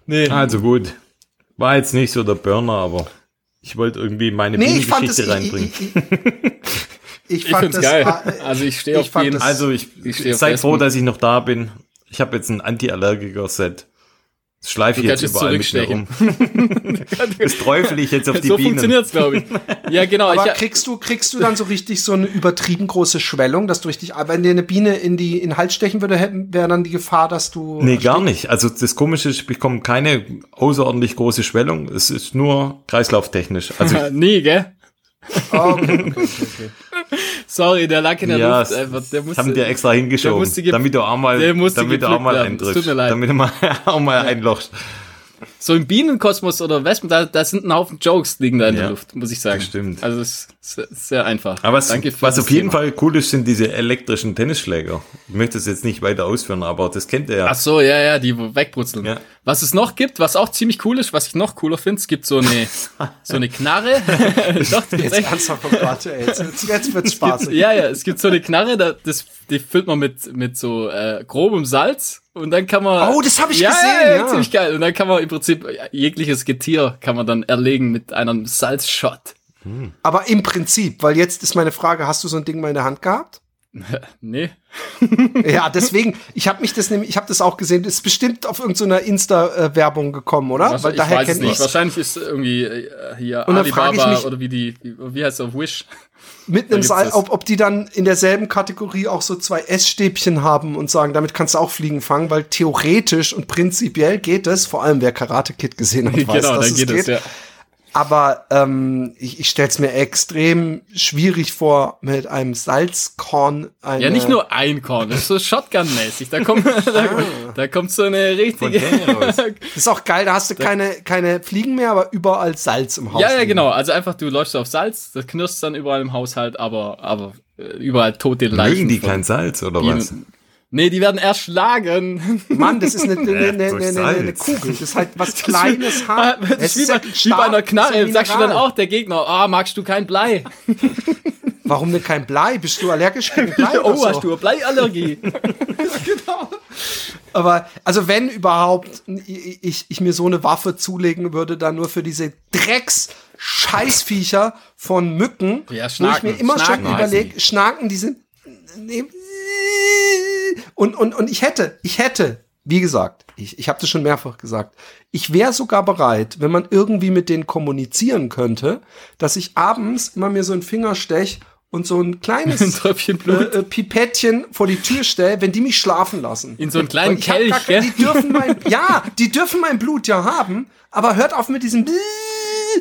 Nee. Also gut. War jetzt nicht so der Burner, aber ich wollte irgendwie meine Nee, ich fand das, ich, reinbringen. ich, ich, das, geil. Also ich stehe auf das- Also ich, Ich stehe auf seid froh, dass ich noch da bin. Ich habe jetzt ein Anti-Allergiker-Set. Das schleife ich jetzt überall mit mir um. Das träufel ich jetzt auf die so Bienen. funktioniert's, glaube ich. Ja, genau. Aber ich, kriegst du, kriegst du dann so richtig so eine übertrieben große Schwellung, dass du richtig, wenn dir eine Biene in die, in den Hals stechen würde, hätten, wäre dann die Gefahr, dass du. Nee, gar nicht. Also das Komische ist, ich bekomme keine außerordentlich große Schwellung. Es ist nur kreislauftechnisch. Also [laughs] nee, gell? Oh, okay, okay, okay. Sorry, der lag in der ja, Luft einfach. Der musste, haben die extra hingeschoben, der damit du auch mal, der damit du auch mal. Es eindrückst, tut mir leid. damit du mal, [laughs] auch mal einlochst. So im Bienenkosmos oder Wespen, da, da sind ein Haufen Jokes liegen da in der Ja, Luft, muss ich sagen. das stimmt. Also es ist sehr- einfach. Aber was, was auf jeden Thema. Fall cool ist, sind diese elektrischen Tennisschläger. Ich möchte es jetzt nicht weiter ausführen, aber das kennt ihr ja. Ach so, ja, ja, die wegbrutzeln. Ja. Was es noch gibt, was auch ziemlich cool ist, was ich noch cooler finde, es gibt so eine, [laughs] so eine Knarre. [laughs] Doch, Jetzt echt. ernsthaft, oh jetzt, jetzt, jetzt wird's spaßig. Ja, ja, es gibt so eine Knarre, da, das, die füllt man mit, mit so äh, grobem Salz und dann kann man. Oh, das hab ich ja, gesehen, Ja, ja. ziemlich geil. Und dann kann man im Prinzip jegliches Getier kann man dann erlegen mit einem Salzshot. Aber im Prinzip, weil jetzt ist meine Frage, hast du so ein Ding mal in der Hand gehabt? [laughs] Nee. Ja, deswegen, ich habe mich das nämlich, ich habe das auch gesehen, ist bestimmt auf irgendeiner Insta-Werbung gekommen, oder? Was, weil ich daher weiß es kennt nicht. Wahrscheinlich ist irgendwie äh, hier Und Alibaba mich- oder wie die, wie, heißt es auf Wish? Mit einem Seil, ob, ob die dann in derselben Kategorie auch so zwei Essstäbchen haben und sagen, damit kannst du auch Fliegen fangen, weil theoretisch und prinzipiell geht es, vor allem wer Karate Kid gesehen hat, [laughs] weiß, genau, dass dann geht es, ja. Aber ähm, ich, ich stelle es mir extrem schwierig vor, mit einem Salzkorn eine Ja, nicht nur ein Korn, das ist so Shotgun-mäßig. Da kommt, da, [laughs] [laughs] da kommt so eine richtige. Fontäne raus. Das [laughs] ist auch geil, da hast du keine, keine Fliegen mehr, aber überall Salz im Haus. ja, ja, liegen. genau. Also einfach, du läufst auf Salz, das knirscht dann überall im Haushalt, aber, aber äh, überall tote Leichen. Mögen die kein Salz oder was? Nee, die werden erschlagen. Mann, das ist eine, [laughs] eine, eine, eine, eine. Kugel. Das ist halt was [laughs] Kleines. Hart. das ist wie, bei, wie bei einer Knarre. Sagst du dann auch, der Gegner, ah, magst du kein Blei? [laughs] Warum denn kein Blei? Bist du allergisch gegen Blei? oder Oh, so? hast du eine Bleiallergie? Aber, also wenn überhaupt ich, ich, ich mir so eine Waffe zulegen würde, dann nur für diese Drecks Scheißviecher von Mücken, Ja, wo ich mir immer Schnaken schon überlege, Schnaken, die sind und, und, und ich hätte, ich hätte, wie gesagt, ich, ich habe das schon mehrfach gesagt, ich wäre sogar bereit, wenn man irgendwie mit denen kommunizieren könnte, dass ich abends immer mir so einen Finger stech und so ein kleines [laughs] Ein Tröpfchen Blut. Äh, äh, Pipettchen vor die Tür stelle, wenn die mich schlafen lassen. In so einen kleinen Kelch, gar- gell? Die dürfen mein, [laughs] ja, die dürfen mein Blut ja haben, aber hört auf mit diesem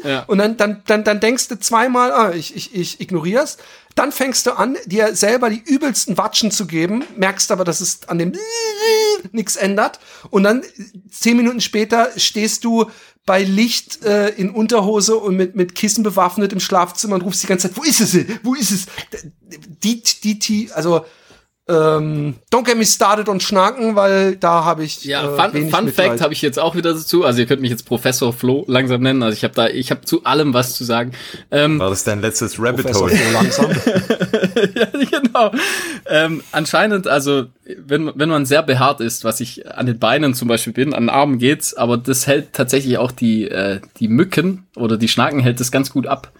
Ja. und dann, dann, dann, dann denkst du zweimal, ah, ich, ich, ich ignorier's. Dann fängst du an, dir selber die übelsten Watschen zu geben, merkst aber, dass es an dem [laughs] nichts ändert. Und dann zehn Minuten später stehst du bei Licht äh, in Unterhose und mit, mit Kissen bewaffnet im Schlafzimmer und rufst die ganze Zeit, wo ist es? Wo ist es? Die, die, die, also ähm, don't get me started on Schnaken, weil da habe ich Ja, äh, Fun, wenig Fun. Fact habe ich jetzt auch wieder dazu. Also ihr könnt mich jetzt Professor Flo langsam nennen. Also ich habe da, ich habe zu allem was zu sagen. Ähm, War das dein letztes Rabbit Professor Hole? Flo langsam. [laughs] ja, genau. Ähm, anscheinend, also wenn, wenn man sehr behaart ist, was ich an den Beinen zum Beispiel bin, an den Armen geht's, aber das hält tatsächlich auch die, äh, die Mücken oder die Schnaken hält das ganz gut ab.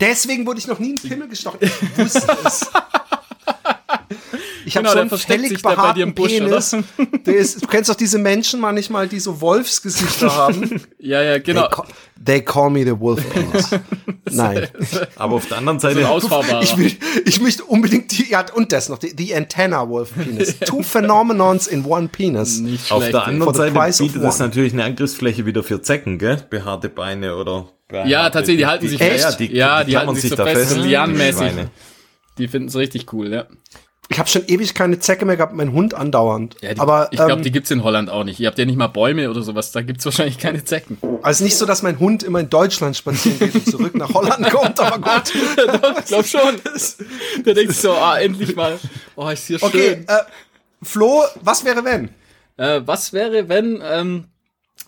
Deswegen wurde ich noch nie in den Pimmel gestochen. Ich wusste es. [laughs] Ich Genau, habe so einen da behaarten Busch, Penis. Der ist, du kennst doch diese Menschen manchmal, die so Wolfsgesichter [laughs] haben. Ja, ja, genau. They, call, they call me the wolf penis. [laughs] Nein. Aber auf der anderen So Seite, ausfahrbarer. Ich, will, ich möchte unbedingt die, ja, und das noch, die, die Antenna Wolf Penis. [laughs] Two Phenomenons in one penis. Nicht auf schlecht. der anderen the Seite bietet das natürlich eine Angriffsfläche wieder für Zecken, gell? Behaarte Beine oder. Ja, tatsächlich, die halten sich fest. Ja, die halten klammern sich so fest, so die lianenmäßig. Die finden es richtig cool, ja. Ich habe schon ewig keine Zecke mehr gehabt, mein Hund andauernd. ja die, Aber ich glaube, ähm, die gibt's in Holland auch nicht. Ihr habt ja nicht mal Bäume oder sowas, da gibt's wahrscheinlich keine Zecken. also nicht so, dass mein Hund immer in Deutschland spazieren geht und zurück nach Holland [laughs] kommt, aber gut. [laughs] Doch, ich glaube schon. [laughs] Der denkt so, ah, endlich mal. Oh, ist hier Okay, schön. äh, Flo, was wäre wenn? Äh, was wäre, wenn, ähm,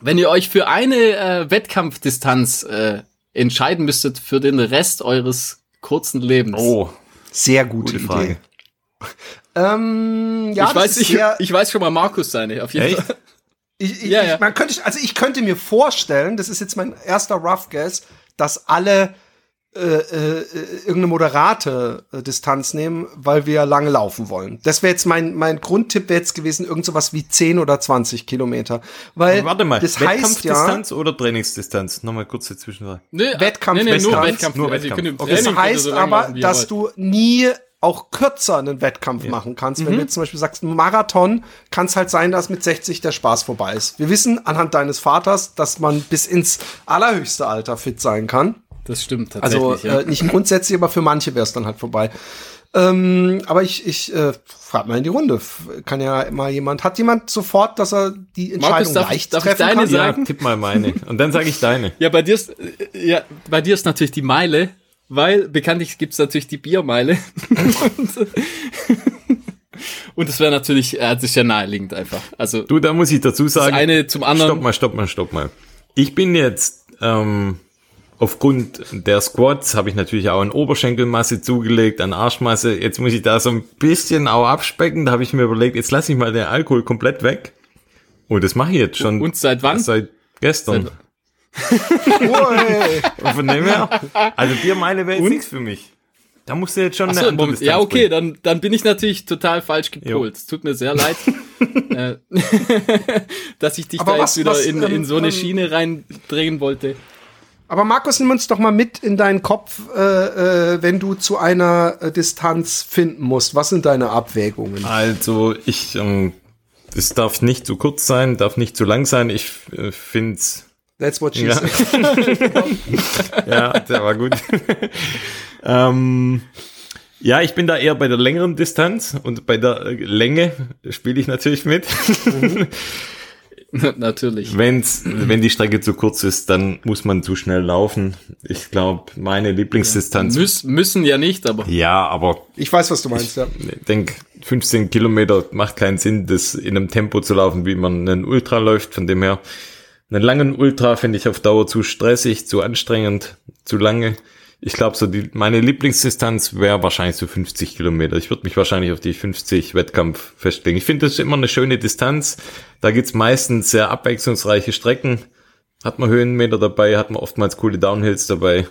wenn ihr euch für eine äh, Wettkampfdistanz äh, entscheiden müsstet für den Rest eures kurzen Lebens? Oh, Sehr gute, gute Idee. Ähm, ja, ich, das weiß, ist ich, sehr, ich weiß schon mal Markus seine, auf jeden Echt? Fall. ich, ich, ja, ja. Ich, man könnte, also ich könnte mir vorstellen, das ist jetzt mein erster Rough Guess, dass alle äh, äh, irgendeine moderate äh, Distanz nehmen, weil wir lange laufen wollen. Das wäre jetzt mein, mein Grundtipp wäre jetzt gewesen, irgend sowas wie 10 oder 20 Kilometer. Weil Warte mal, das heißt ja, Wettkampfdistanz oder Trainingsdistanz? Nochmal kurze Zwischenfrage. Nee, Wettkampf, nee, nee, nur Wettkampf. Wettkampf. Nur Also Wettkampf. Okay. das ihr heißt so aber, dass du nie auch kürzer einen Wettkampf machen kannst. Wenn du jetzt zum Beispiel sagst, ein Marathon, kann es halt sein, dass mit 60 der Spaß vorbei ist. Wir wissen anhand deines Vaters, dass man bis ins allerhöchste Alter fit sein kann. Das stimmt tatsächlich. Also ja. äh, nicht grundsätzlich, aber für manche wäre es dann halt vorbei. Ähm, aber ich, ich äh, frage mal in die Runde. Kann ja mal jemand, hat jemand sofort, dass er die Entscheidung darf ich- leicht darf ich treffen deine kann? sagen? Ja, tipp mal meine. Und dann sage ich deine. [laughs] Ja, bei dir ist, äh, ja, bei dir ist natürlich die Meile, weil bekanntlich gibt's natürlich die Biermeile. [laughs] und, das wäre natürlich, äh, das ist ja naheliegend einfach. Also Du, da muss ich dazu das sagen. eine zum anderen. Stopp mal, stopp mal, stopp mal. Ich bin jetzt ähm, aufgrund der Squats habe ich natürlich auch an Oberschenkelmasse zugelegt, an Arschmasse. Jetzt muss ich da so ein bisschen auch abspecken. Da habe ich mir überlegt, jetzt lasse ich mal den Alkohol komplett weg. Und das mache ich jetzt schon. Und seit wann? Seit gestern. Ui. Und von dem her, also Biermeile wäre jetzt Und? nichts für mich. Da musst du jetzt schon Ach so, eine andere. Distanz ja, okay, bringen. dann, dann bin ich natürlich total falsch gepolt. Es tut mir sehr leid, [laughs] äh, [laughs] dass ich dich Aber da was- jetzt wieder was, in, ähm, in so eine ähm, Schiene reindrehen wollte. Aber Markus, nimm uns doch mal mit in deinen Kopf, äh, äh, wenn du zu einer äh, Distanz finden musst. Was sind deine Abwägungen? Also ich, ähm, es darf nicht zu kurz sein, darf nicht zu lang sein. Ich äh, find's That's what she Ja. said. [laughs] Ja, der war gut. [laughs] ähm, ja, ich bin da eher bei der längeren Distanz und bei der äh, Länge spiele ich natürlich mit. [laughs] natürlich. Wenn's, wenn die Strecke zu kurz ist, dann muss man zu schnell laufen. Ich glaube, meine Lieblingsdistanz. Müß, müssen ja nicht, aber Ja, aber Ich weiß, was du meinst, ja. ich denk 15 Kilometer macht keinen Sinn, das in einem Tempo zu laufen, wie man einen Ultra läuft. Von dem her, einen langen Ultra finde ich auf Dauer zu stressig, zu anstrengend, zu lange. Ich glaube, so die, meine Lieblingsdistanz wäre wahrscheinlich so 50 Kilometer. Ich würde mich wahrscheinlich auf die 50 Wettkampf festlegen. Ich finde, das ist immer eine schöne Distanz. Da gibt's meistens sehr abwechslungsreiche Strecken. hat man Höhenmeter dabei, hat man oftmals coole Downhills dabei.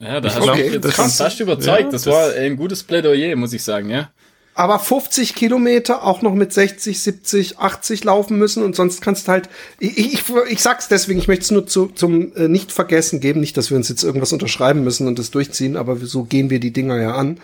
Ja, da hast glaub, du mich jetzt das schon ist- fast überzeugt. ja, das, das- war ein gutes Plädoyer, muss ich sagen, ja. Aber 50 Kilometer auch noch mit 60, 70, 80 laufen müssen und sonst kannst du halt, ich, ich, ich sag's deswegen, ich möchte es nur zu, zum äh, Nicht-Vergessen geben, nicht, dass wir uns jetzt irgendwas unterschreiben müssen und das durchziehen, aber so gehen wir die Dinger ja an,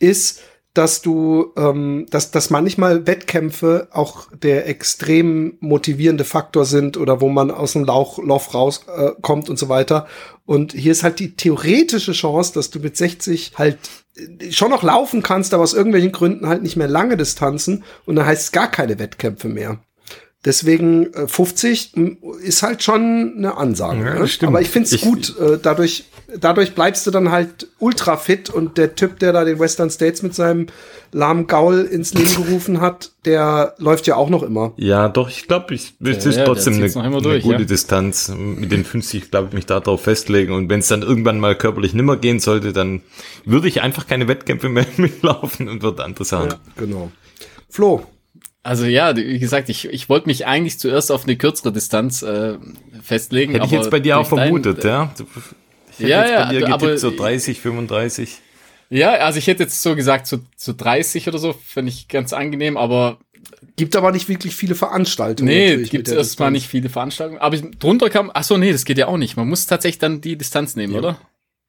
ist, dass du, ähm, dass, dass manchmal Wettkämpfe auch der extrem motivierende Faktor sind oder wo man aus dem Lauch, Lauf rauskommt äh, und so weiter. Und hier ist halt die theoretische Chance, dass du mit 60 halt äh, schon noch laufen kannst, aber aus irgendwelchen Gründen halt nicht mehr lange Distanzen und dann heißt es gar keine Wettkämpfe mehr. Deswegen äh, 50 m, ist halt schon eine Ansage. Ja, ne? das stimmt. Aber ich finde es gut. Äh, dadurch, dadurch bleibst du dann halt ultra fit und der Typ, der da den Western States mit seinem lahmen Gaul ins Leben [laughs] gerufen hat, der läuft ja auch noch immer. Ja, doch, ich glaube, ich, es Ja, ist ja, trotzdem eine, eine durch, gute ja. Distanz. Mit den 50, glaube ich, mich da drauf festlegen. Und wenn es dann irgendwann mal körperlich nimmer gehen sollte, dann würde ich einfach keine Wettkämpfe mehr [laughs] mitlaufen und würde andere Sachen. Genau. Flo, Also ja, wie gesagt, ich, ich wollte mich eigentlich zuerst auf eine kürzere Distanz äh, festlegen. Hätte ich aber jetzt bei dir auch durch dein- vermutet, ja? Du- Ich hätte Ja, jetzt ja, bei dir aber- getippt, so 30, 35. Ja, also ich hätte jetzt so gesagt, so, so 30 oder so, finde ich ganz angenehm, aber gibt aber nicht wirklich viele Veranstaltungen. nee, gibt erstmal nicht viele Veranstaltungen. Aber drunter kam, ach so, nee, das geht ja auch nicht. Man muss tatsächlich dann die Distanz nehmen, oder?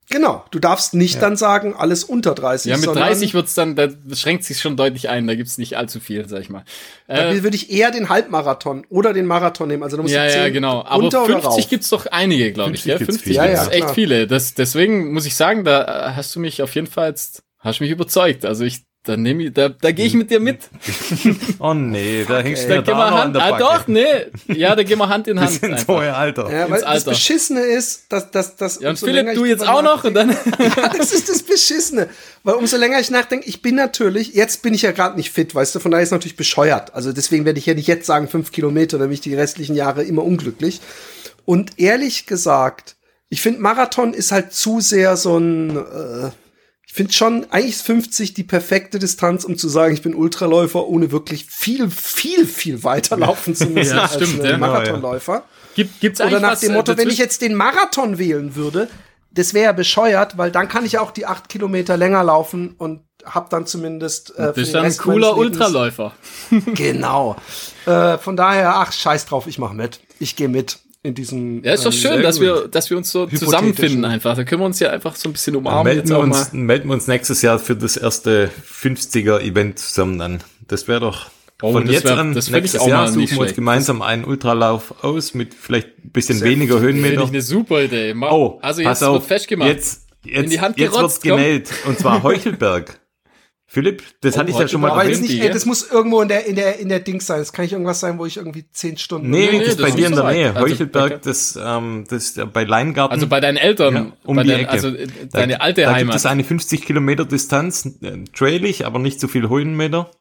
Genau, du darfst nicht dann sagen, alles unter 30. Ja, mit sondern 30 wird's dann, da schränkt sich schon deutlich ein, da gibt's nicht allzu viel, sag ich mal. Da Äh, würde ich eher den Halbmarathon oder den Marathon nehmen. Also da musst ja, du ja, 10 genau. Aber runter oder 50 rauf. gibt's doch einige, glaube ich. 50 Ja, gibt's 50 viele. gibt's Ja, ja, echt klar. viele. Das, deswegen muss ich sagen, da hast du mich auf jeden Fall jetzt, hast du mich überzeugt. Also ich, da nehme ich, da, da gehe ich mit dir mit. [laughs] Oh nee, da hängst du Da wir noch an Hand, der ah, Backe. doch, nee. Ja, da gehen wir Hand in [laughs] Wir Hand. sind so ein Alter. Ja, weil ins das Alter. Beschissene ist, dass, dass, dass Ja, und umso Philipp, länger du ich jetzt auch noch und dann. [laughs] Ja, das ist das Beschissene. Weil umso länger ich nachdenke, ich bin natürlich, jetzt bin ich ja gerade nicht fit, weißt du, von daher ist es natürlich bescheuert. Also deswegen werde ich ja nicht jetzt sagen, fünf Kilometer, dann bin ich die restlichen Jahre immer unglücklich. Und ehrlich gesagt, ich finde, Marathon ist halt zu sehr so ein, äh, ich finde schon, eigentlich ist 50 die perfekte Distanz, um zu sagen, ich bin Ultraläufer, ohne wirklich viel, viel, viel weiter laufen zu müssen [laughs] Ja, als stimmt, ein ja. Marathonläufer. Gibt, gibt's Oder nach was, dem äh, Motto, wenn ich jetzt den Marathon wählen würde, das wäre ja bescheuert, weil dann kann ich ja auch die acht Kilometer länger laufen und hab dann zumindest äh, Du bist dann ein cooler Ultraläufer. [laughs] Genau. Äh, von daher, ach, scheiß drauf, ich mach mit. Ich gehe mit in diesem. Ja, ist doch ähm, schön, dass wir, dass wir uns so zusammenfinden einfach. Da können wir uns ja einfach so ein bisschen umarmen. melden, Jetzt wir auch uns, mal. melden wir uns nächstes Jahr für das erste 50er-Event zusammen dann. Das wäre doch Oh, von das jetzt wär- an, das find ich nächstes auch Jahr mal suchen wir uns gemeinsam einen Ultralauf aus mit vielleicht ein bisschen Sehr weniger Finde ich Höhenmeter. eine super Idee. Mach, Oh, also pass jetzt auf, wird festgemacht. Jetzt, jetzt, die Hand jetzt gerotzt, wird's gemeldet. Und zwar [laughs] Heuchelberg. Philipp, das Oh, hatte ich ja schon mal Aber erwähnt. nicht, ey, das muss irgendwo in der, in der, in der Dings sein. Das kann nicht irgendwas sein, wo ich irgendwie zehn Stunden. Nee, Nee, das ist das bei dir in der. Nähe. Also, Heuchelberg, okay. das, ähm, das bei Leingarten. Also bei deinen Eltern, Ja, um bei die dein, Ecke. also äh, da, deine alte da gibt Heimat. es eine 50 Kilometer Distanz, äh, trailig, aber nicht so viel Höhenmeter.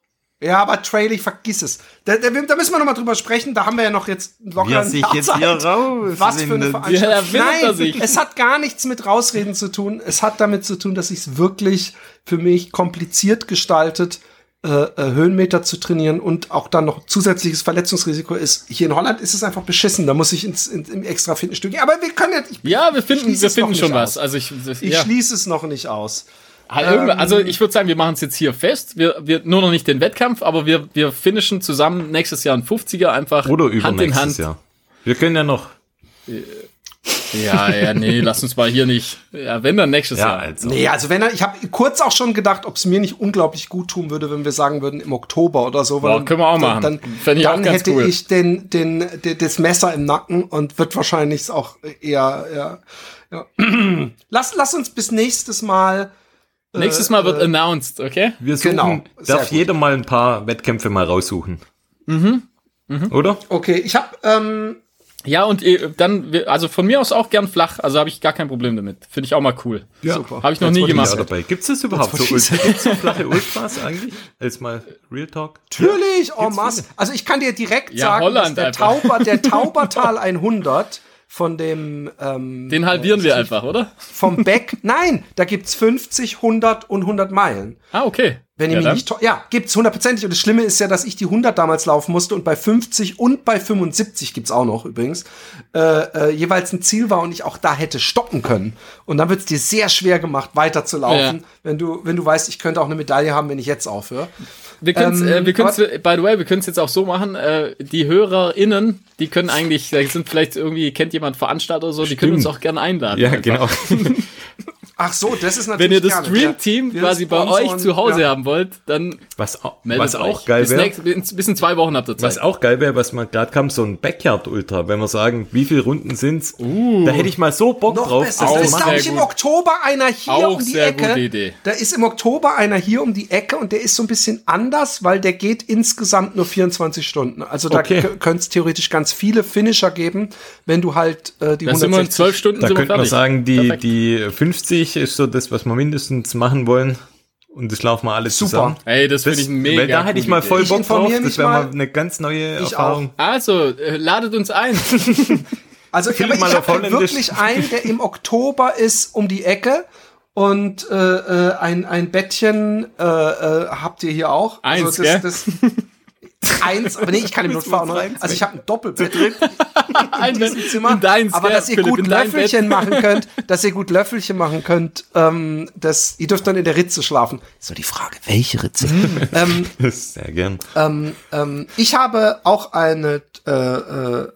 Ja, aber Trailing, vergiss es. Da, da, da müssen wir noch mal drüber sprechen. Da haben wir ja noch jetzt locker er ein sich Jahr jetzt Zeit. hier raus. Was für eine. Veranstaltung. Ja, Nein, sich. es hat gar nichts mit Rausreden zu tun. Es hat damit zu tun, dass ich es wirklich für mich kompliziert gestaltet, äh, äh, Höhenmeter zu trainieren und auch dann noch zusätzliches Verletzungsrisiko ist. Hier in Holland ist es einfach beschissen. Da muss ich ins, in, im extra Fitnessstudio. Aber wir können jetzt. Ich, ja, wir finden, wir finden schon nicht was. aus. Also ich, das, ich ja. schließe es noch nicht aus. Halt irgendwann- also ich würde sagen, wir machen es jetzt hier fest. Wir, wir nur noch nicht den Wettkampf, aber wir, wir finishen zusammen nächstes Jahr ein 50er einfach Oder Hand in übernächstes Hand. Jahr. Wir können ja noch. Ja, ja, nee, [laughs] lass uns mal hier nicht. Ja, wenn dann nächstes Ja, Jahr. also. Nee, also wenn er, ich habe kurz auch schon gedacht, ob es mir nicht unglaublich gut tun würde, wenn wir sagen würden im Oktober oder so. weil Boah, können wir auch dann, machen. Dann, Fänd ich auch dann ganz hätte cool. ich den, den, den, das Messer im Nacken und wird wahrscheinlich auch eher, ja, ja. [clears throat] lass, lass uns bis nächstes Mal. Nächstes Mal wird äh, announced, okay? Wir suchen, Genau, darf gut. jeder mal ein paar Wettkämpfe mal raussuchen. Mhm. Oder? Okay, ich habe ähm, Ja, und eh, dann, also von mir aus auch gern flach, also habe ich gar kein Problem damit. Finde ich auch mal cool. Ja. Super. Habe ich noch That's nie gemacht. Ja, dabei. Gibt es das überhaupt so, Ultra, [laughs] gibt's so flache Ultras eigentlich? Als mal Real Talk. natürlich en masse. Also ich kann dir direkt Ja, sagen, Holland dass der, einfach. Tauber, der [laughs] Taubertal 100 von dem ähm, Den halbieren wir einfach, oder? vom Beck. Nein, da gibt's 50, 100 und 100 Meilen. Ah, okay. Wenn ich Ja, mich dann? nicht ja, gibt's hundertprozentig. Und das Schlimme ist ja, dass ich die 100 damals laufen musste und bei 50 und bei 75 gibt's auch noch übrigens äh, äh, jeweils ein Ziel war und ich auch da hätte stoppen können. Und dann wird's dir sehr schwer gemacht, weiterzulaufen, Ja. wenn du wenn du weißt, ich könnte auch eine Medaille haben, wenn ich jetzt aufhöre. Wir können Ähm, äh, wir können's, by the way, wir können es jetzt auch so machen, äh, die HörerInnen, die können eigentlich, da sind vielleicht irgendwie, kennt jemand Veranstalter oder so, die können uns auch gerne einladen. Ja, einfach. genau. [laughs] Ach so, das ist natürlich Wenn ihr das. Stream-Team Wir- wir quasi bei euch zu Hause ja. haben wollt, dann Was, au- meldet was auch euch. geil wäre, bis, bis in zwei Wochen habt ihr Zeit. was auch geil wäre, was man gerade kam, so ein Backyard-Ultra, wenn wir sagen, wie viele Runden sind's? da hätte ich mal so Bock Noch drauf. besser. das Auch Da ist, glaube ich, im. Oktober einer hier Auch um die sehr Ecke. gute Idee. Da ist im Oktober einer hier um die Ecke und der ist so ein bisschen anders, weil der geht insgesamt nur 24 Stunden. Also da Okay. könnte es theoretisch ganz viele Finisher geben, wenn du halt äh, die dann sind wir in 160 zwölf Stunden Da sind könnte man sagen, die, Perfekt. die 50 ist so das, was wir mindestens machen wollen. Und das laufen wir alles Super. zusammen. Ey, das Das, finde ich mega weil da hätte ich mal voll Ich Bock drauf. Das wäre mal eine ganz neue Ich Erfahrung. Also, äh, ladet uns ein. [laughs] Also ich mal auf habe wirklich einen, der im Oktober ist um die Ecke und äh, äh, ein, ein Bettchen äh, äh, habt ihr hier auch. Eins, also gell? das, das, [laughs] eins, aber nee, ich kann im Notfall auch noch. Also ich habe ein Doppelbett [laughs] in diesem Zimmer. in deins, aber dass ihr Philipp, gut Löffelchen machen könnt, [laughs] dass ihr gut Löffelchen machen könnt, ähm, das, ihr dürft dann in der Ritze schlafen. So die Frage, welche Ritze? [laughs] ähm, Sehr gern. ähm, ähm, ich habe auch eine, äh, äh,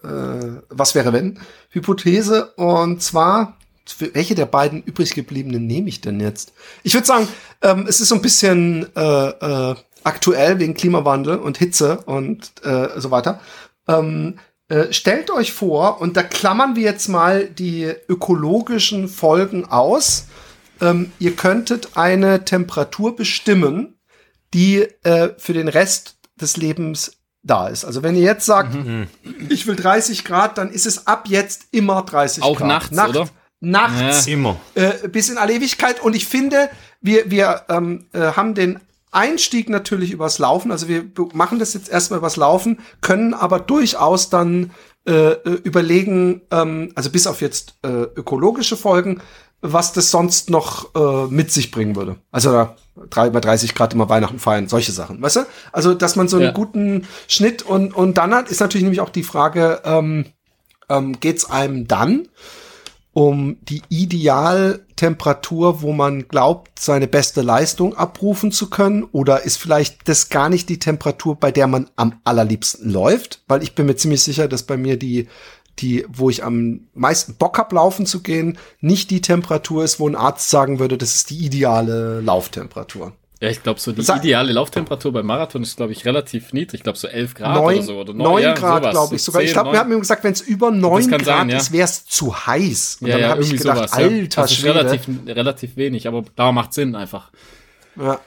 was wäre wenn, Hypothese und zwar, für welche der beiden übrig gebliebenen nehme ich denn jetzt? Ich würde sagen, ähm, es ist so ein bisschen äh, äh, aktuell wegen Klimawandel und Hitze und äh, so weiter. Ähm, äh, stellt euch vor, und da klammern wir jetzt mal die ökologischen Folgen aus. Ähm, ihr könntet eine Temperatur bestimmen, die äh, für den Rest des Lebens da ist. Also wenn ihr jetzt sagt, ich will 30 Grad, dann ist es ab jetzt immer 30 Auch Grad. nachts, Nacht, oder? Nachts Immer. äh, bis in alle Ewigkeit. Und ich finde, wir, wir ähm, äh, haben den Einstieg natürlich übers Laufen. Also wir machen das jetzt erstmal übers Laufen, können aber durchaus dann äh, äh, überlegen, ähm, also bis auf jetzt äh, ökologische Folgen, was das sonst noch äh, mit sich bringen würde. Also da drei, bei 30 Grad immer Weihnachten feiern, solche Sachen, weißt du? Also, dass man so einen Ja. guten Schnitt und, und dann hat, ist natürlich nämlich auch die Frage, ähm, ähm, geht's einem dann um die Idealtemperatur, wo man glaubt, seine beste Leistung abrufen zu können? Oder ist vielleicht das gar nicht die Temperatur, bei der man am allerliebsten läuft? Weil ich bin mir ziemlich sicher, dass bei mir die, die, wo ich am meisten Bock hab, laufen zu gehen, nicht die Temperatur ist, wo ein Arzt sagen würde, das ist die ideale Lauftemperatur. Ja, ich glaube, so die ideale Lauftemperatur beim Marathon ist, glaube ich, relativ niedrig. Ich glaube, so 11 Grad Neun, oder so. Oder neun ja, Grad, sowas. glaube ich So sogar. ich 10, glaube, wir haben ihm gesagt, wenn es über neun kann Grad sein, ja. ist, wäre es zu heiß. Und ja, dann ja, habe ich gedacht, sowas. ja. alter das ist relativ, relativ wenig, aber da macht Sinn einfach. Ja.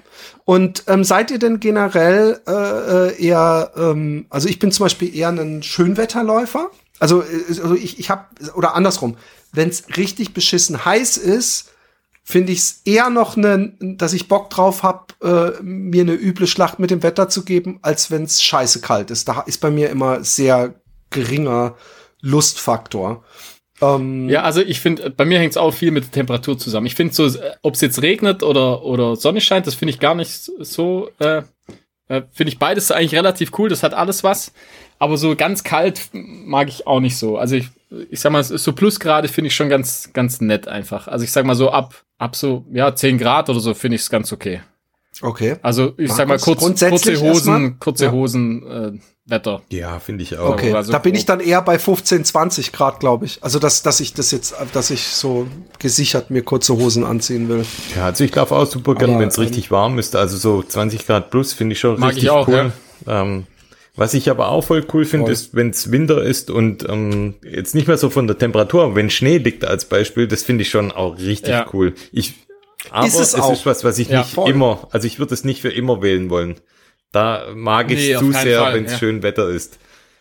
Und ähm, seid ihr denn generell äh, äh, eher, ähm, also ich bin zum Beispiel eher ein Schönwetterläufer. Also, äh, also ich, ich habe, oder andersrum, wenn es richtig beschissen heiß ist, finde ich es eher noch, ne, dass ich Bock drauf habe, äh, mir eine üble Schlacht mit dem Wetter zu geben, als wenn es scheiße kalt ist. Da ist bei mir immer sehr geringer Lustfaktor. Ähm, Ja, also ich finde, bei mir hängt es auch viel mit der Temperatur zusammen. Ich finde so, ob es jetzt regnet oder, oder Sonne scheint, das finde ich gar nicht so, äh, äh, finde ich beides eigentlich relativ cool, das hat alles was. Aber so ganz kalt mag ich auch nicht so. Also ich, ich sag mal, so Plusgrade finde ich schon ganz, ganz nett einfach. Also ich sag mal so ab, ab so, ja, 10 Grad oder so finde ich es ganz okay. Okay. Also ich sag mal kurz, grundsätzlich kurze Hosen, erstmal? kurze Ja. Hosen, äh, Wetter. Ja, finde ich auch. Okay, also da bin ich dann eher bei 15, 20 Grad, glaube ich. Also, dass, dass ich das jetzt, dass ich so gesichert mir kurze Hosen anziehen will. Ja, also ich laufe auch super gern, wenn es richtig warm ist. Also so 20 Grad plus finde ich schon Mag richtig ich auch, cool. Ähm, was ich aber auch voll cool finde, ist, wenn es Winter ist und ähm, jetzt nicht mehr so von der Temperatur, aber wenn Schnee liegt als Beispiel, das finde ich schon auch richtig Ja. cool. Ich, aber Ist es, es auch. ist was, was ich Ja, nicht voll. immer, also ich würde es nicht für immer wählen wollen. Da mag ich Nee, zu sehr, wenn es ja. schön Wetter ist.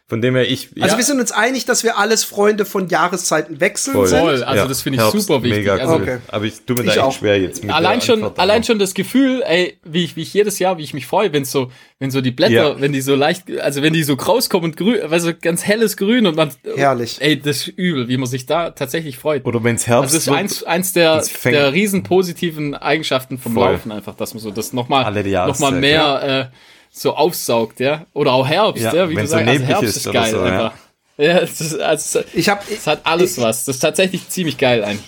Von dem her, ich. Also ja, wir sind uns einig, dass wir alles Freunde von Jahreszeiten wechseln Voll. sind. Voll, also das finde ich Herbst, super wichtig. Mega Also, cool. Okay. Aber ich tue mir Ich da echt auch. schwer jetzt mit allein schon, Antwort allein darauf. schon das Gefühl, ey, wie ich, wie ich jedes Jahr, wie ich mich freue, wenn so, wenn so die Blätter, Ja. wenn die so leicht, also wenn die so rauskommen und grün, also ganz helles Grün und man, Herrlich. ey, das ist übel, wie man sich da tatsächlich freut. Oder wenn es Herbst Also das ist wird, eins, eins der, der riesen positiven Eigenschaften vom Voll. Laufen einfach, dass man so das nochmal, Alle die noch mal Jahreszeit, mehr, äh, so aufsaugt, ja. Oder auch Herbst, ja, Ja, wie du wenn's so sagst, also Herbst ist ist geil so, ja. einfach. Ja, es ist, also, Ich habe es hat alles ich, was. Das ist tatsächlich ziemlich geil ein.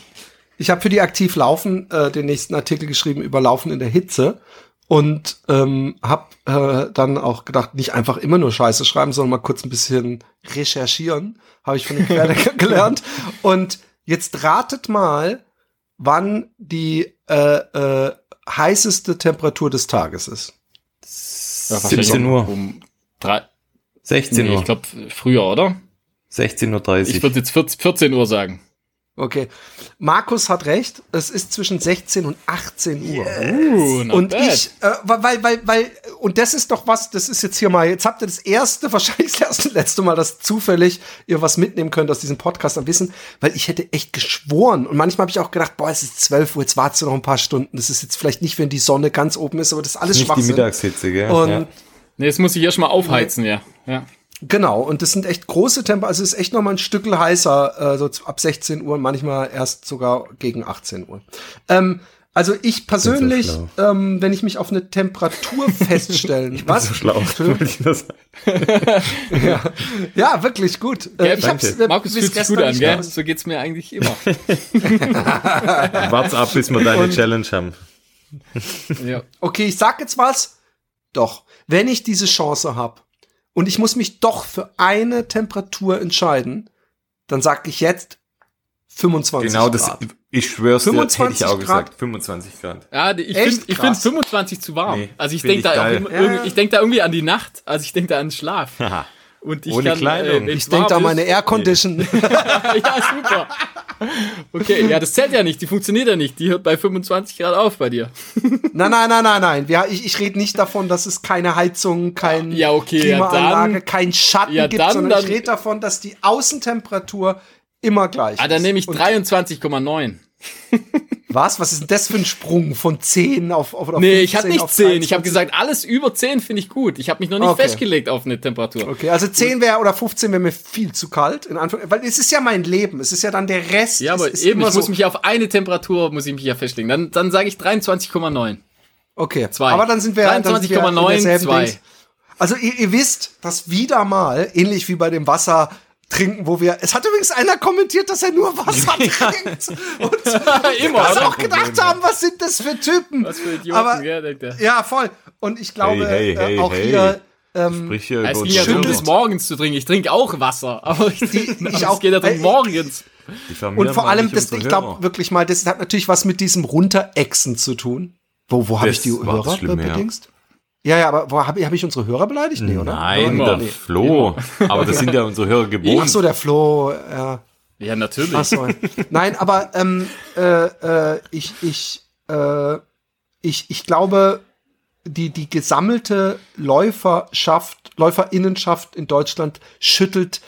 Ich habe für die Aktiv Laufen äh, den nächsten Artikel geschrieben über Laufen in der Hitze und ähm, habe äh, dann auch gedacht, nicht einfach immer nur Scheiße schreiben, sondern mal kurz ein bisschen recherchieren. Habe ich von den Querdecker [laughs] gelernt. Und jetzt ratet mal, wann die äh, äh, heißeste Temperatur des Tages ist. Ja, 17 Uhr. Um drei, 16 nee, Uhr. ich glaube früher, oder? 16.30 Ich Uhr. würde jetzt 14, 14 Uhr sagen. Okay. Markus hat recht. Es ist zwischen 16 und 18 Uhr. Uh, not und bad. ich, äh, weil, weil, weil, und das ist doch was, das ist jetzt hier mal, jetzt habt ihr das erste, [laughs] wahrscheinlich das erste, letzte Mal, dass zufällig ihr was mitnehmen könnt aus diesem Podcast am Wissen, weil ich hätte echt geschworen und manchmal habe ich auch gedacht, boah, es ist 12 Uhr, jetzt wartest du noch ein paar Stunden, das ist jetzt vielleicht nicht, wenn die Sonne ganz oben ist, aber das ist alles Nicht die Schwachsinn. Mittagshitze, gell? Und ja. Nee, jetzt muss ich erst mal aufheizen, ja. ja. Genau, und das sind echt große Temper, also es ist echt noch mal ein Stückel heißer, äh, so ab 16 Uhr, manchmal erst sogar gegen 18 Uhr. Ähm, also ich persönlich, schlau. ähm, wenn ich mich auf eine Temperatur [laughs] feststellen, was? So schlau. [laughs] ich sagen. [laughs] ja, ja, wirklich gut. Äh, Gell, ich hab's, danke. äh, Markus fühlt sich gut an, nicht gell? So geht's mir eigentlich immer. Wart's ab, bis wir deine Challenge haben. ja. Okay, ich sag jetzt was. Doch, wenn ich diese Chance habe und ich muss mich doch für eine Temperatur entscheiden, dann sag ich jetzt 25 Genau, das, Grad. ich schwör's dir, hätte 25 ich auch Grad. gesagt. 25 Grad. Ja, ich finde ich find krass. 25 zu warm. Nee, also ich denke da, auch geil. immer, Ja, ich denk da irgendwie an die Nacht. Also ich denke da an Schlaf. [laughs] Und ich Ohne kann, Kleidung. wenn's Ich denke da meine ist- Air Condition. [laughs] ja, super. Okay, ja, das zählt ja nicht. Die funktioniert ja nicht. Die hört bei 25 Grad auf bei dir. nein, nein, nein, nein, nein. Ja, ich, ich rede nicht davon, dass es keine Heizung, kein Ja, okay, ja, Klimaanlage, dann- kein Schatten ja, gibt, dann- sondern ich dann- rede davon, dass die Außentemperatur immer gleich Ah, dann ist. nehme ich Und 23,9. [laughs] Was? Was ist denn das für ein Sprung von 10 auf, auf, auf Nee, ich hatte 15 nicht auf 10. Ich 23? habe gesagt, alles über 10 finde ich gut. Ich habe mich noch nicht Okay. festgelegt auf eine Temperatur. Okay, also 10 wäre oder 15 wäre mir viel zu kalt, in Anführung, weil es ist ja mein Leben, es ist ja dann der Rest. Ja, aber eben, ich muss mich auf eine Temperatur, muss ich mich ja festlegen. Dann, dann sage ich 23,9. Okay, Zwei. aber dann sind wir dann sind wir in 23,9, derselben zwei. Dings. Also ihr, ihr wisst, dass wieder mal, ähnlich wie bei dem Wasser trinken, wo wir, es hat übrigens einer kommentiert, dass er nur Wasser [laughs] trinkt. Und [laughs] Immer, was oder? auch gedacht haben, was sind das für Typen? Was für Idioten, aber, gell, er. Ja, voll. Und ich glaube, Hey, hey, äh, auch hey. hier, ähm, Sprich hier Es ging ja darum, das morgens zu trinken. Ich trinke auch Wasser, [laughs] aber ich, aber es auch. geht ja darum, Äh, morgens. Und vor wir allem, das, ich glaube wirklich mal, das hat natürlich was mit diesem Runterexen zu tun. Wo, wo habe ich die Hörer bedingst? Ja, ja, aber wo habe ich, hab ich unsere Hörer beleidigt? Nee, oder? Nein, Immer. der Nee. Flo. Aber das sind ja unsere Hörer gewohnt. Ach so, der Flo, ja. Ja, natürlich. Ach so. Nein, aber ähm, äh, äh, ich, ich, äh, ich, ich glaube, die, die gesammelte Läuferschaft, Läuferinnenschaft in Deutschland schüttelt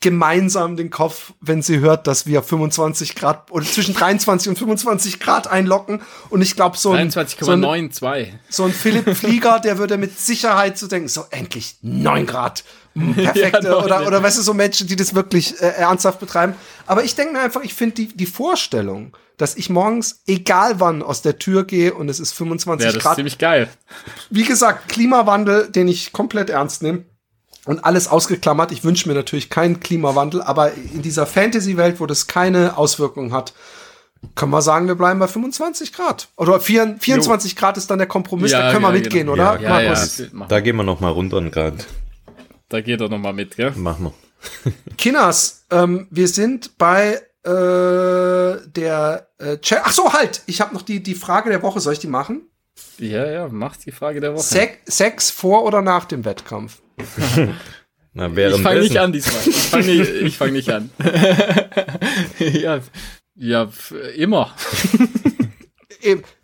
gemeinsam den Kopf, wenn sie hört, dass wir 25 Grad oder zwischen 23 und 25 Grad einlocken. Und ich glaube, so ein, so ein 23,92. so ein Philipp [laughs] Flieger, der würde mit Sicherheit so denken, so endlich 9 Grad. [laughs] Hm, Perfekte. Ja, oder, oder weißt du, so Menschen, die das wirklich äh, ernsthaft betreiben. Aber ich denke mir einfach, ich finde die, die Vorstellung, dass ich morgens, egal wann, aus der Tür gehe und es ist 25 Ja, das ist Grad. ziemlich geil. Wie gesagt, Klimawandel, den ich komplett ernst nehme. Und alles ausgeklammert. Ich wünsche mir natürlich keinen Klimawandel, aber in dieser Fantasy-Welt, wo das keine Auswirkungen hat, können wir sagen, wir bleiben bei 25 Grad. Oder 4, 24 Grad ist dann der Kompromiss, Ja, da können wir ja, mitgehen, genau. oder? Ja, ja, Markus? ja. Da gehen wir noch mal runter einen Grad. Da geht er noch mal mit, gell? Machen wir. [laughs] Kinas, ähm, wir sind bei äh, der äh, Ach so, halt! Ich habe noch die, die Frage der Woche. Soll ich die machen? Ja, ja, macht die Frage der Woche. Sex, Sex vor oder nach dem Wettkampf? [laughs] Na, ich fange nicht an diesmal. Ich fange nicht, ich fang nicht an. [laughs] ja, ja, immer. [laughs]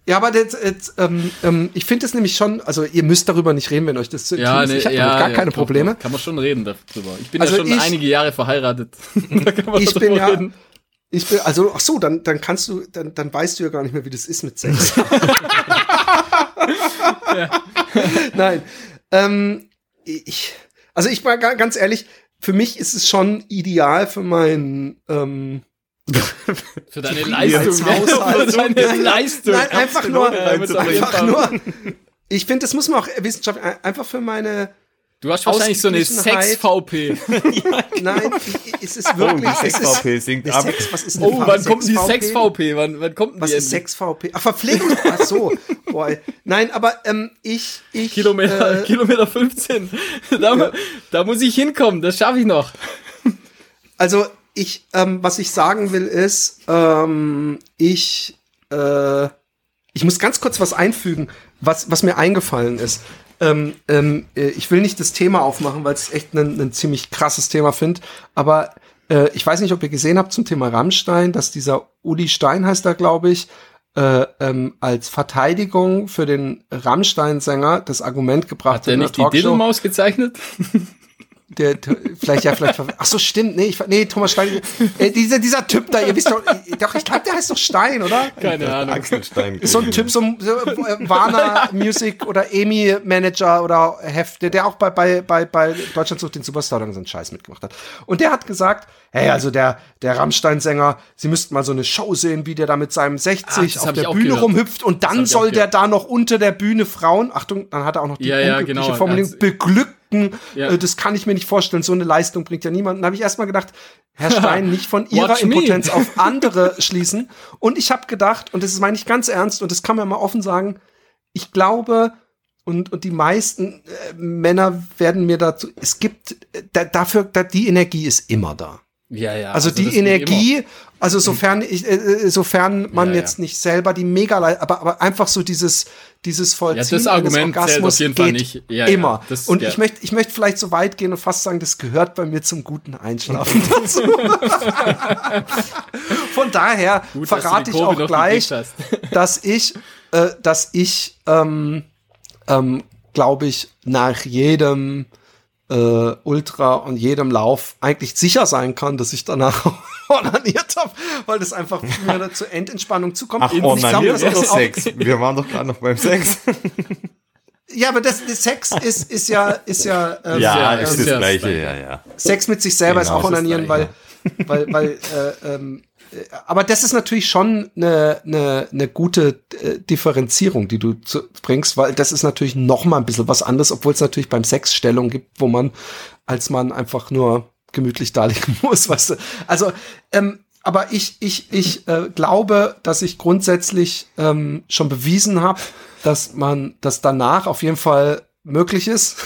Ja, aber das, das, ähm, ähm, ich finde es nämlich schon, also ihr müsst darüber nicht reden, wenn euch das zu Ja, nee, Ich habe ja, damit gar ja, keine doch, Probleme. Kann man schon reden darüber. Ich bin Also ja schon ich- einige Jahre verheiratet. da kann man Ich darüber bin ja, reden. ich bin, also, ach so, dann, dann kannst du, dann, dann weißt du ja gar nicht mehr, wie das ist mit Sex. [laughs] Nein, ähm, ich, also ich war ga- ganz ehrlich, für mich ist es schon ideal für meinen, ähm, [laughs] Für deine. Leistung. [laughs] Für deine Leistung. Nein, einfach nur, einfach nur, ich finde, das muss man auch wissenschaftlich, einfach für meine, Du hast wahrscheinlich so eine. Sex-VP. [laughs] [laughs] nein, es ist Oh, wirklich, die ist, Sex-VP sinkt die ab. Sex, was ist Oh, wann kommt die Sex-VP? Sex-VP? Wann, wann kommt Was die ist endlich? 6VP? Ach, Verpflegung. Ach so. [laughs] Boah. Nein, aber ähm, ich, ich. Kilometer, Äh, Kilometer 15. Da, da muss ich hinkommen, das schaffe ich noch. also ich, ähm, was ich sagen will, ist, ähm, ich, äh, ich muss ganz kurz was einfügen, was, was mir eingefallen ist. Ähm, ähm, äh, ich will nicht das Thema aufmachen, weil es echt ein, ziemlich krasses Thema finde. Aber äh, ich weiß nicht, ob ihr gesehen habt zum Thema Rammstein, dass dieser Uli Stein heißt er, glaube ich, äh, ähm, als Verteidigung für den Rammstein-Sänger das Argument gebracht Hat der in einer nicht die Diddlemaus gezeichnet? [laughs] der, vielleicht ja vielleicht ach so stimmt nee ich nee Thomas Stein äh, dieser dieser Typ da ihr wisst doch äh, doch ich glaube der heißt doch Stein oder Keine Ahnung. Axelstein. ist so ein Typ so ein so, äh, Warner Music oder EMI Manager oder Heft der, der auch bei bei bei bei Deutschland sucht den Superstar oder so einen Scheiß mitgemacht hat und der hat gesagt hey also der der Rammstein Sänger sie müssten mal so eine Show sehen wie der da mit seinem 60 Ah, das auf der Bühne gehört. rumhüpft und dann soll der da noch unter der Bühne Frauen Achtung dann hat er auch noch die Ja, ja, unglückliche genau. Formulierung Als- beglückten Ja. äh, das kann ich mir nicht vorstellen. So eine Leistung bringt ja niemanden. Da habe ich erstmal gedacht, Herr Stein, nicht von ihrer. Impotenz auf andere [laughs] schließen. Und ich habe gedacht, und das ist meine ich ganz ernst, und das kann man mal offen sagen, ich glaube, und, und die meisten äh, Männer werden mir dazu, es gibt, äh, da, dafür, da, die Energie ist immer da. Ja, ja. Also, das die. Energie, also sofern ich, äh, äh, sofern man Ja, ja. jetzt nicht selber die mega, aber, aber einfach so dieses, dieses Vollziehen das Argument zählt auf jeden Fall nicht. Ja, ja, immer. das- und ja. ich möchte, ich möchte vielleicht so weit gehen und fast sagen, das gehört bei mir zum guten Einschlafen [laughs] dazu. Von daher Gut, verrate ich auch gleich, [laughs] dass ich, äh, dass ich, ähm, ähm, glaube ich, nach jedem äh, Ultra und jedem Lauf eigentlich sicher sein kann, dass ich danach [laughs] onaniert habe, weil das einfach mir [laughs] zur Endentspannung zukommt. Ach, oder ist auch- Sex? Wir waren doch gerade noch beim Sex. [laughs] Ja, aber das, das Sex ist, ist ja, ist ja, ähm, ja, ist ist das ja das Gleiche, ja, ja. Sex mit sich selber Genau, ist auch onanieren, weil, weil, weil, äh, ähm, äh, aber das ist natürlich schon eine, eine, eine gute äh, Differenzierung, die du zu, bringst, weil das ist natürlich noch mal ein bisschen was anderes, obwohl es natürlich beim Sex Stellung gibt, wo man als Mann einfach nur gemütlich da liegen [laughs] muss, weißt du. Also, ähm, aber ich, ich, ich äh, glaube, dass ich grundsätzlich ähm, schon bewiesen habe, dass man das danach auf jeden Fall möglich ist.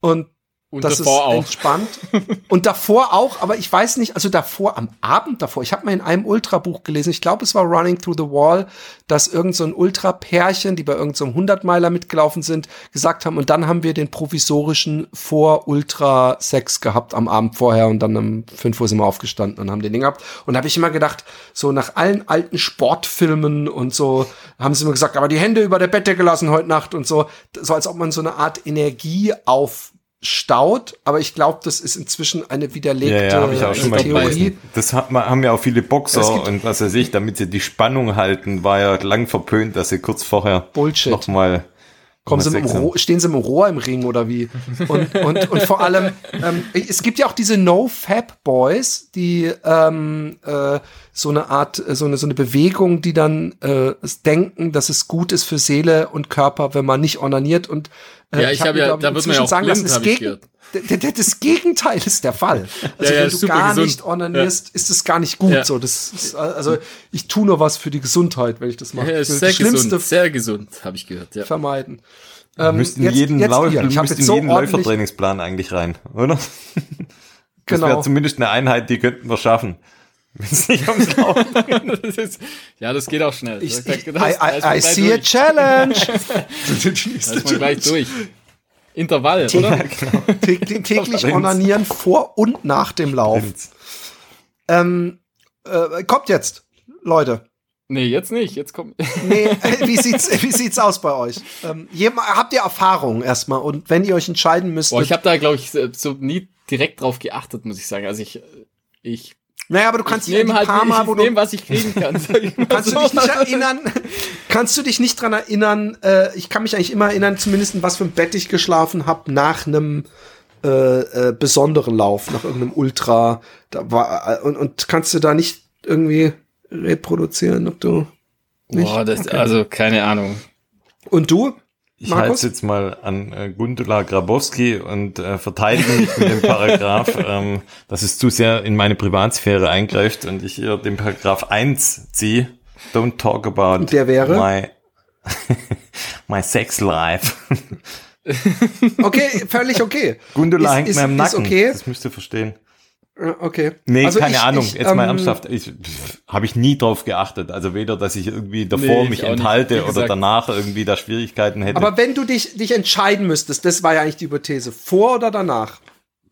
Und Und das davor ist auch. entspannt. [laughs] Und davor auch, aber ich weiß nicht, also davor, am Abend davor, ich habe mal in einem Ultrabuch gelesen, ich glaube, es war Running Through the Wall, dass irgend so ein Ultra-Pärchen, die bei irgendeinem so einem 100-Meiler mitgelaufen sind, gesagt haben, und dann haben wir den provisorischen Vor-Ultra-Sex gehabt am Abend vorher und dann um 5 Uhr sind wir aufgestanden und haben den Ding gehabt. Und da habe ich immer gedacht, so nach allen alten Sportfilmen und so, haben sie immer gesagt, aber die Hände über der Bette gelassen heute Nacht und so, so als ob man so eine Art Energie auf staut, aber ich glaube, das ist inzwischen eine widerlegte Ja, ja, habe ich auch schon mal Theorie. gelesen. Das hat, haben ja auch viele Boxer und was weiß ich, damit sie die Spannung halten, war ja lang verpönt, dass sie kurz vorher Bullshit. nochmal Kommen sie mit stehen sie mit dem Rohr im Ring oder wie? Und, und, und vor allem, ähm, es gibt ja auch diese No-Fab-Boys, die ähm, äh, so eine Art, so eine, so eine Bewegung, die dann äh, denken, dass es gut ist für Seele und Körper, wenn man nicht onaniert. Und Ja, ich hab hab ja- da wird man ja auch sagen blind, lassen, das, Gegen, das Gegenteil ist der Fall. Also Ja, ja, wenn du gar gesund. nicht onanierst, ist es gar nicht gut. Ja. So, das ist, also ich tue nur was für die Gesundheit, wenn ich das mache. Ja, ist sehr das Schlimmste gesund, sehr gesund, habe ich gehört. Ja. vermeiden. Ähm, müssten jetzt- jeden, jetzt Lau ihr. Ich müssten jetzt so jeden Läufertrainingsplan eigentlich rein, oder? [laughs] Das Genau. wäre zumindest eine Einheit, die könnten wir schaffen. Wenn es nicht ums Laufen [laughs] Das ist, ja, das geht auch schnell. Ich, Da- ich, I, I, I see a durch. challenge. [laughs] Da ist man gleich durch. Intervall, oder? [laughs] Täglich, täglich Prinz. onanieren vor und nach dem Lauf. Ähm, äh, kommt jetzt, Leute. Nee, jetzt nicht. Jetzt kommt. Nee, wie sieht's, wie sieht's aus bei euch? Ähm, habt ihr Erfahrung erstmal? Und wenn ihr euch entscheiden müsst. Boah, ich habe da, glaube ich, so nie direkt drauf geachtet, muss ich sagen. Also ich, ich. Naja, aber du kannst dich ja halt paar Mal, wo du nehm, was ich kriegen kann. kannst so. du dich nicht erinnern? Kannst du dich nicht dran erinnern? Äh, ich kann mich eigentlich immer erinnern, zumindest in was für ein Bett ich geschlafen habe nach einem äh, äh, besonderen Lauf, nach irgendeinem Ultra. Da war äh, und, und kannst du da nicht irgendwie reproduzieren, ob du nicht? Boah, das, okay. also keine Ahnung. Und du? Ich halte es jetzt mal an äh, Gundula Grabowski und äh, verteidige mich mit dem Paragraph, [laughs] ähm, dass es zu sehr in meine Privatsphäre eingreift und ich hier den Paragraph 1 ziehe. Don't talk about Der wäre? my, [laughs] my sex life. [laughs] okay, völlig okay. Gundula ist, hängt ist, mir im Nacken. Okay. Das müsst ihr verstehen. Okay. Nee, also keine ich, Ahnung. Ich, Jetzt mal ähm, ernsthaft. Ich habe ich nie drauf geachtet. Also weder, dass ich irgendwie davor nee, mich enthalte oder danach irgendwie da Schwierigkeiten hätte. Aber wenn du dich, dich entscheiden müsstest, das war ja eigentlich die Hypothese, vor oder danach?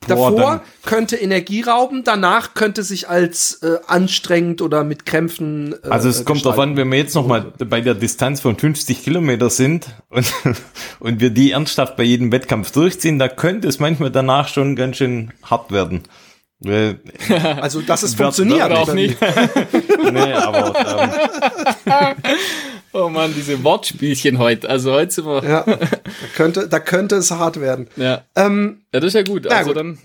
Boah, Davor könnte Energie rauben, danach könnte sich als äh, anstrengend oder mit Krämpfen. Äh, also es kommt darauf an, wenn wir jetzt nochmal bei der Distanz von 50 Kilometer sind und, [laughs] und wir die ernsthaft bei jedem Wettkampf durchziehen, da könnte es manchmal danach schon ganz schön hart werden. [laughs] Also, dass es funktioniert. Auch nicht. [laughs] nee, aber. Ähm. [laughs] Oh man, diese Wortspielchen heute. Also heute sind wir. Ja, da könnte, da könnte es hart werden. Ja. Ähm, ja, das ist ja gut. Also gut. dann.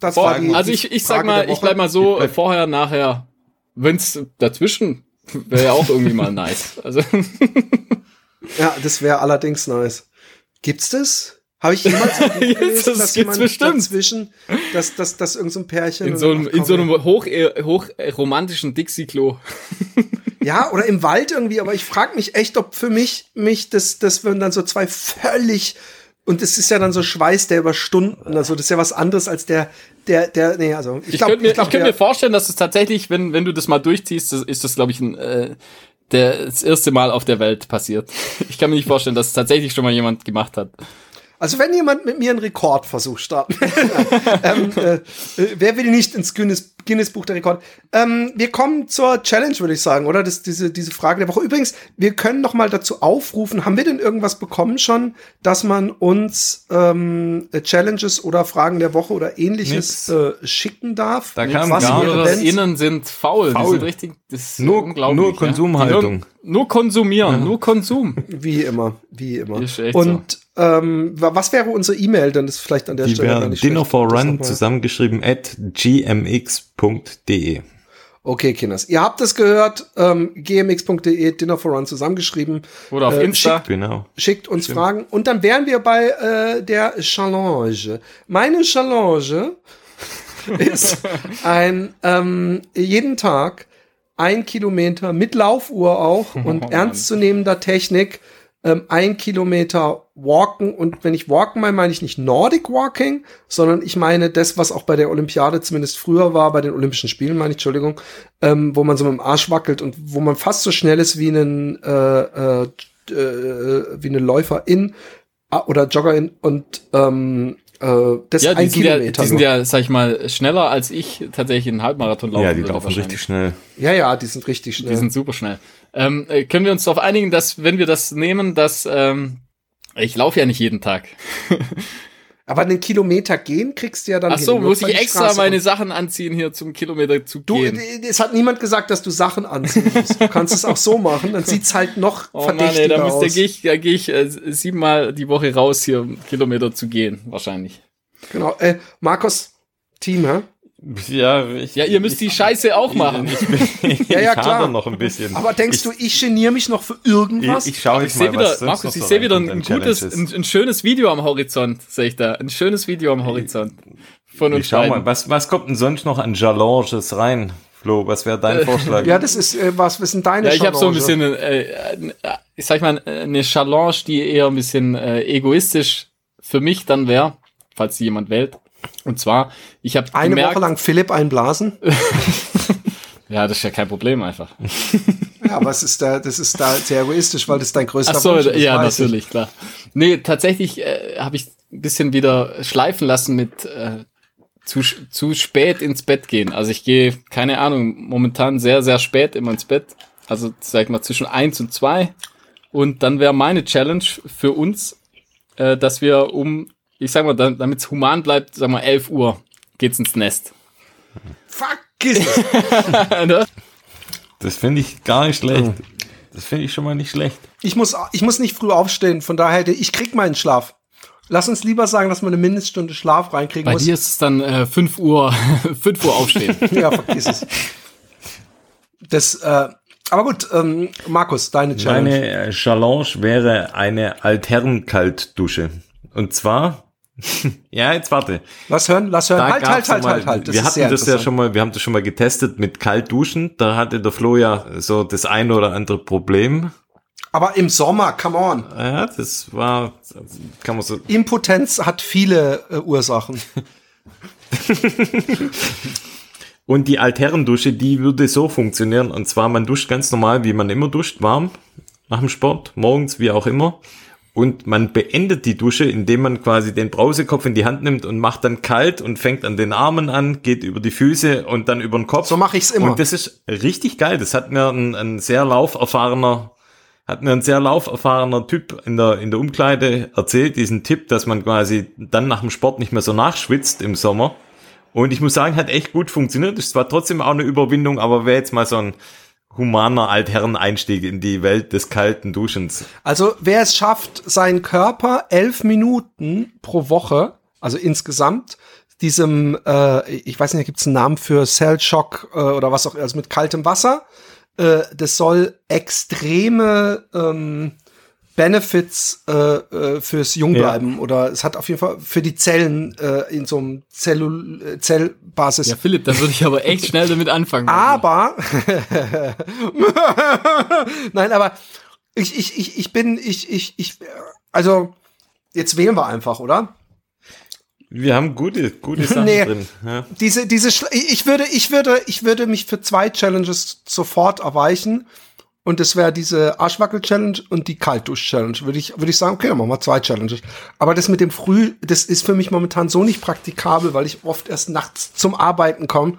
Das war die, also ich, ich sag mal, ich bleib mal so, äh, vorher, nachher, wenn's dazwischen, wäre ja auch irgendwie mal nice. Also. ja, das wäre allerdings nice. Gibt's das? Habe ich jemals [laughs] gelesen, das dass jemand bestimmt. dazwischen, dass, dass, dass irgendein so Pärchen in so einem, in so einem hoch, äh, hoch romantischen Dixie-Klo. [laughs] ja, oder im Wald irgendwie, aber ich frage mich echt, ob für mich, mich, das, das würden dann so zwei völlig, und es ist ja dann so Schweiß, der über Stunden, also das ist ja was anderes als der, der, der, nee, also ich, ich glaube, mir, ich, glaub, ich könnte mir vorstellen, dass es tatsächlich, wenn, wenn du das mal durchziehst, das ist das, glaube ich, ein, äh, der, das erste Mal auf der Welt passiert. [laughs] Ich kann mir nicht vorstellen, dass es tatsächlich schon mal jemand gemacht hat. Also wenn jemand mit mir einen Rekordversuch starten, [laughs] ähm, äh, wer will nicht ins Guinness, Guinness Buch der Rekord? Ähm, wir kommen zur Challenge, würde ich sagen, oder? Das, diese, diese Frage der Woche. Übrigens, wir können noch mal dazu aufrufen. Haben wir denn irgendwas bekommen schon, dass man uns ähm, Challenges oder Fragen der Woche oder ähnliches äh, schicken darf? Da kam Was gar Innen sind faul. faul. Die sind richtig, das ist nur, unglaublich. Nur Konsumhaltung. Ja? Nur, nur konsumieren, ja. nur Konsum. Wie immer, wie immer. Und so. Ähm, was wäre unsere E-Mail? Dann ist vielleicht an der Die Stelle gar nicht Dinner for Run zusammengeschrieben at gmx.de. Okay, Kinders. Ihr habt es gehört. Ähm, gmx.de, Dinner for Run zusammengeschrieben. Oder auf äh, Insta. Schickt, genau. schickt uns Stimmt. Fragen. Und dann wären wir bei äh, der Challenge. Meine Challenge [laughs] ist ein ähm, jeden Tag ein Kilometer mit Laufuhr auch [laughs] und oh, ernstzunehmender Technik ähm, ein Kilometer walken. Und wenn ich walken meine, meine ich nicht Nordic Walking, sondern ich meine das, was auch bei der Olympiade zumindest früher war, bei den Olympischen Spielen, meine ich, Entschuldigung, ähm, wo man so mit dem Arsch wackelt und wo man fast so schnell ist wie ein äh, äh, äh, wie eine Läuferin äh, oder Joggerin und ähm, äh, das ja, ein Kilometer. Ja, die sind ja, sag ich mal, schneller als ich tatsächlich einen Halbmarathon laufen Ja, die laufen richtig schnell. Ja, ja, die sind richtig schnell. Die sind super schnell. Ähm, äh, können wir uns darauf einigen, dass, wenn wir das nehmen, dass ähm, ich laufe ja nicht jeden Tag. [laughs] Aber einen Kilometer gehen kriegst du ja dann Ach so, muss ich extra meine Sachen anziehen hier zum Kilometer zu du, gehen. Es hat niemand gesagt, dass du Sachen anziehen musst. Du kannst es auch so machen, dann sieht's halt noch [laughs] oh verdächtiger Mann, ey, da aus. Da gehe ich, da geh ich äh, siebenmal die Woche raus, hier um Kilometer zu gehen, wahrscheinlich. Genau. Äh, Markus, Team, hä? Ja, ich, ja, ihr müsst ich, die Scheiße auch machen. Ich, bin, [laughs] ja, ja, klar. noch ein bisschen. Aber denkst ich, du, ich geniere mich noch für irgendwas? Ich, ich schaue jetzt mal, wieder, was Markus, ich sehe wieder ein, gutes, ein, ein, schönes Video am Horizont, sehe ich da. Ein schönes Video am Horizont. Von uns ich schau beiden. mal, was, was kommt denn sonst noch an Jalonges rein? Flo, was wäre dein Vorschlag? ja, das ist, äh, was, was sind deine Ja, ich habe so ein bisschen, äh, äh, ich sag mal, eine Challenge, die eher ein bisschen äh, egoistisch für mich dann wäre, falls sie jemand wählt. Und zwar, ich habe eine gemerkt, Woche lang Philipp einblasen. [laughs] ja, das ist ja kein Problem einfach. ja, aber es ist da, das ist da sehr egoistisch, weil das dein größter Ach so, Wunsch ist. Ja, natürlich, ich. klar. Nee, tatsächlich äh, habe ich ein bisschen wieder schleifen lassen mit äh, zu, zu spät ins Bett gehen. Also ich gehe, keine Ahnung, momentan sehr, sehr spät immer ins Bett. Also sag ich mal zwischen eins und zwei. Und dann wäre meine Challenge für uns, äh, dass wir um, ich sag mal, damit es human bleibt, sag mal 11 Uhr geht's ins Nest. Fuck es! [laughs] Ne? das finde ich gar nicht schlecht. Das finde ich schon mal nicht schlecht. Ich muss, ich muss nicht früh aufstehen, von daher, ich krieg meinen Schlaf. Lass uns lieber sagen, dass man eine Mindeststunde Schlaf reinkriegen Bei muss. dir ist es dann äh, 5 Uhr, [laughs] 5 Uhr aufstehen. [laughs] ja, vergiss es. Das, äh, aber gut, ähm, Markus, deine Challenge. Meine äh, Challenge wäre eine Altherrenkaltdusche. Und zwar, ja, jetzt warte. Lass hören, lass hören. Da halt, halt, halt, mal, halt, halt. wir hatten das ja schon mal, wir haben das schon mal getestet mit Kaltduschen. Da hatte der Flo ja so das eine oder andere Problem. Aber im Sommer, come on. Ja, das war, kann man so. Impotenz hat viele äh, Ursachen. [laughs] Und die Altherrendusche, die würde so funktionieren. Und zwar, man duscht ganz normal, wie man immer duscht, warm, nach dem Sport, morgens, wie auch immer. Und man beendet die Dusche, indem man quasi den Brausekopf in die Hand nimmt und macht dann kalt und fängt an den Armen an, geht über die Füße und dann über den Kopf. So mache ich's immer. Und das ist richtig geil. Das hat mir ein, ein sehr lauferfahrener hat mir ein sehr lauferfahrener Typ in der, in der Umkleide erzählt, diesen Tipp, dass man quasi dann nach dem Sport nicht mehr so nachschwitzt im Sommer. Und ich muss sagen, hat echt gut funktioniert. Ist zwar trotzdem auch eine Überwindung, aber wäre jetzt mal so ein humaner Altherren-Einstieg in die Welt des kalten Duschens. Also wer es schafft, seinen Körper elf Minuten pro Woche, also insgesamt, diesem, äh, ich weiß nicht, gibt es einen Namen für Cell Shock äh, oder was auch, also mit kaltem Wasser, äh, das soll extreme ähm, Benefits äh, äh, fürs Jungbleiben ja. oder es hat auf jeden Fall für die Zellen äh, in so einem Zellul äh, Zellbasis. Ja, Philipp, da würde ich aber echt [laughs] schnell damit anfangen. Aber [laughs] nein, aber ich, ich, ich, ich bin, ich, ich, ich, also jetzt wählen wir einfach, oder? Wir haben gute, gute [laughs] Sachen nee, drin. Ja. Diese, diese, ich würde, ich würde, ich würde mich für zwei Challenges sofort erweichen. Und das wäre diese Arschwackel-Challenge und die Kaltdusch-Challenge. Würde ich, würde ich sagen, okay, dann machen wir zwei Challenges. Aber das mit dem Früh, das ist für mich momentan so nicht praktikabel, weil ich oft erst nachts zum Arbeiten komme.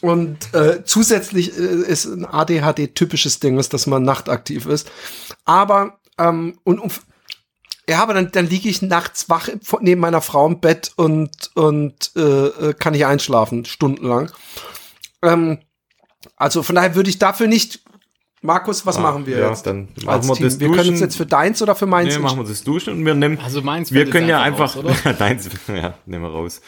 Und äh, zusätzlich äh, ist ein ADHD-typisches Ding, ist, dass man nachtaktiv ist. Aber, ähm, und, und ja, aber dann, dann liege ich nachts wach neben meiner Frau im Bett und, und äh, äh kann nicht einschlafen, stundenlang. Ähm, also von daher würde ich dafür nicht Markus, was ah, machen wir ja, jetzt? Dann machen wir Team? das Wir können uns jetzt für deins oder für meins. Nee, machen wir das Duschen und wir nehmen. Also meins. Wir können ja einfach. Raus, [laughs] deins, ja, nehmen wir raus.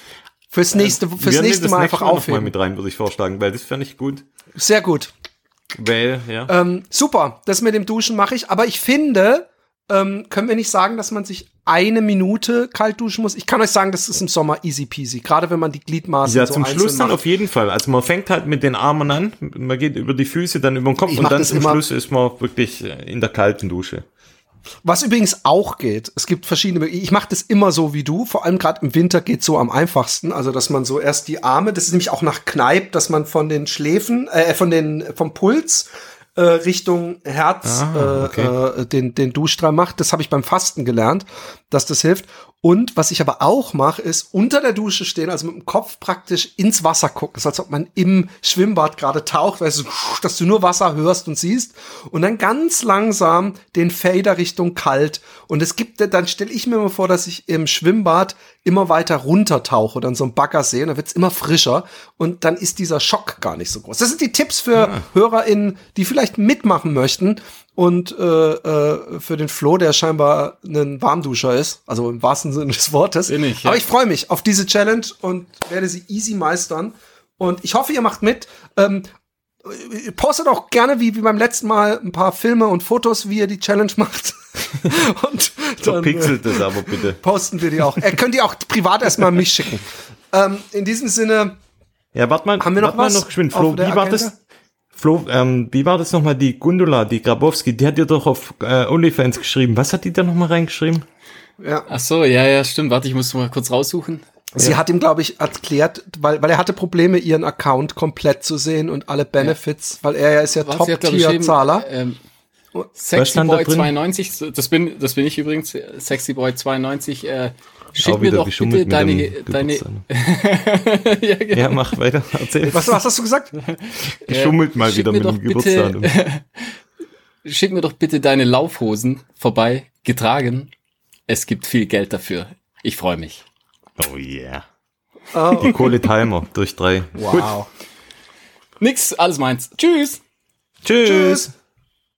Fürs nächste, fürs wir nächste Mal einfach aufheben. Mal mit rein, würde ich vorschlagen, weil das fände ich gut. Sehr gut. Weil, ja. Ähm, super, das mit dem Duschen mache ich, aber ich finde, ähm, können wir nicht sagen, dass man sich eine Minute kalt duschen muss? Ich kann euch sagen, das ist im Sommer easy peasy, gerade wenn man die Gliedmaßen Ja, so zum Schluss dann auf jeden Fall. Also man fängt halt mit den Armen an, man geht über die Füße, dann über den Kopf ich und dann zum Schluss ist man wirklich in der kalten Dusche. Was übrigens auch geht, es gibt verschiedene, ich mache das immer so wie du, vor allem gerade im Winter geht so am einfachsten, also dass man so erst die Arme, das ist nämlich auch nach Kneipp, dass man von den Schläfen, äh, von den, vom Puls äh, Richtung Herz ah, okay. äh, den, den Duschstrahl macht. Das habe ich beim Fasten gelernt, dass das hilft. Und was ich aber auch mache, ist unter der Dusche stehen, also mit dem Kopf praktisch ins Wasser gucken. Das ist, als ob man im Schwimmbad gerade taucht, weißt du, dass du nur Wasser hörst und siehst. Und dann ganz langsam den Fader Richtung kalt. Und es gibt, dann stelle ich mir immer vor, dass ich im Schwimmbad immer weiter runtertauche oder in so einem Bagger sehe. Und dann wird's immer frischer. Und dann ist dieser Schock gar nicht so groß. Das sind die Tipps für ja. HörerInnen, die vielleicht mitmachen möchten und äh, äh, für den Flo, der scheinbar ein Warmduscher ist, also im wahrsten Sinne des Wortes. Bin ich, ja. Aber ich freue mich auf diese Challenge und werde sie easy meistern. Und ich hoffe, ihr macht mit. Ähm, postet auch gerne wie, wie beim letzten Mal ein paar Filme und Fotos, wie ihr die Challenge macht. [laughs] und dann Verpixelt das aber bitte. Posten wir die auch. Er könnt die auch privat erstmal mich schicken. [laughs] Ähm, in diesem Sinne. Ja, warte mal. Haben wir noch was? Noch geschwind, Flo, wie war das? Flo, ähm, wie war das nochmal? Die Gundula, die Grabowski, die hat dir doch auf äh, OnlyFans geschrieben. Was hat die da nochmal reingeschrieben? Ja. Ach so, ja, ja, stimmt. Warte, ich muss mal kurz raussuchen. Sie ja. hat ihm, glaube ich, erklärt, weil, weil er hatte Probleme, ihren Account komplett zu sehen und alle Benefits, ja. weil er ja ist ja Top-Tier-Zahler. Ähm, Sexy Boy 92, das bin, das bin ich übrigens, Sexy Boy 92, äh, Schick auch mir wieder doch geschummelt bitte deine, mit dem deine, Geburtsdatum. [laughs] ja, genau. Ja, mach weiter, erzähl. Was, was hast du gesagt? [laughs] Geschummelt mal Schick wieder mit dem bitte, [laughs] schick mir doch bitte deine Laufhosen vorbei, getragen. Es gibt viel Geld dafür. Ich freue mich. Oh yeah. Oh, Die Kohle Timer durch drei. wow. Nix, alles meins. Tschüss. Tschüss. Tschüss.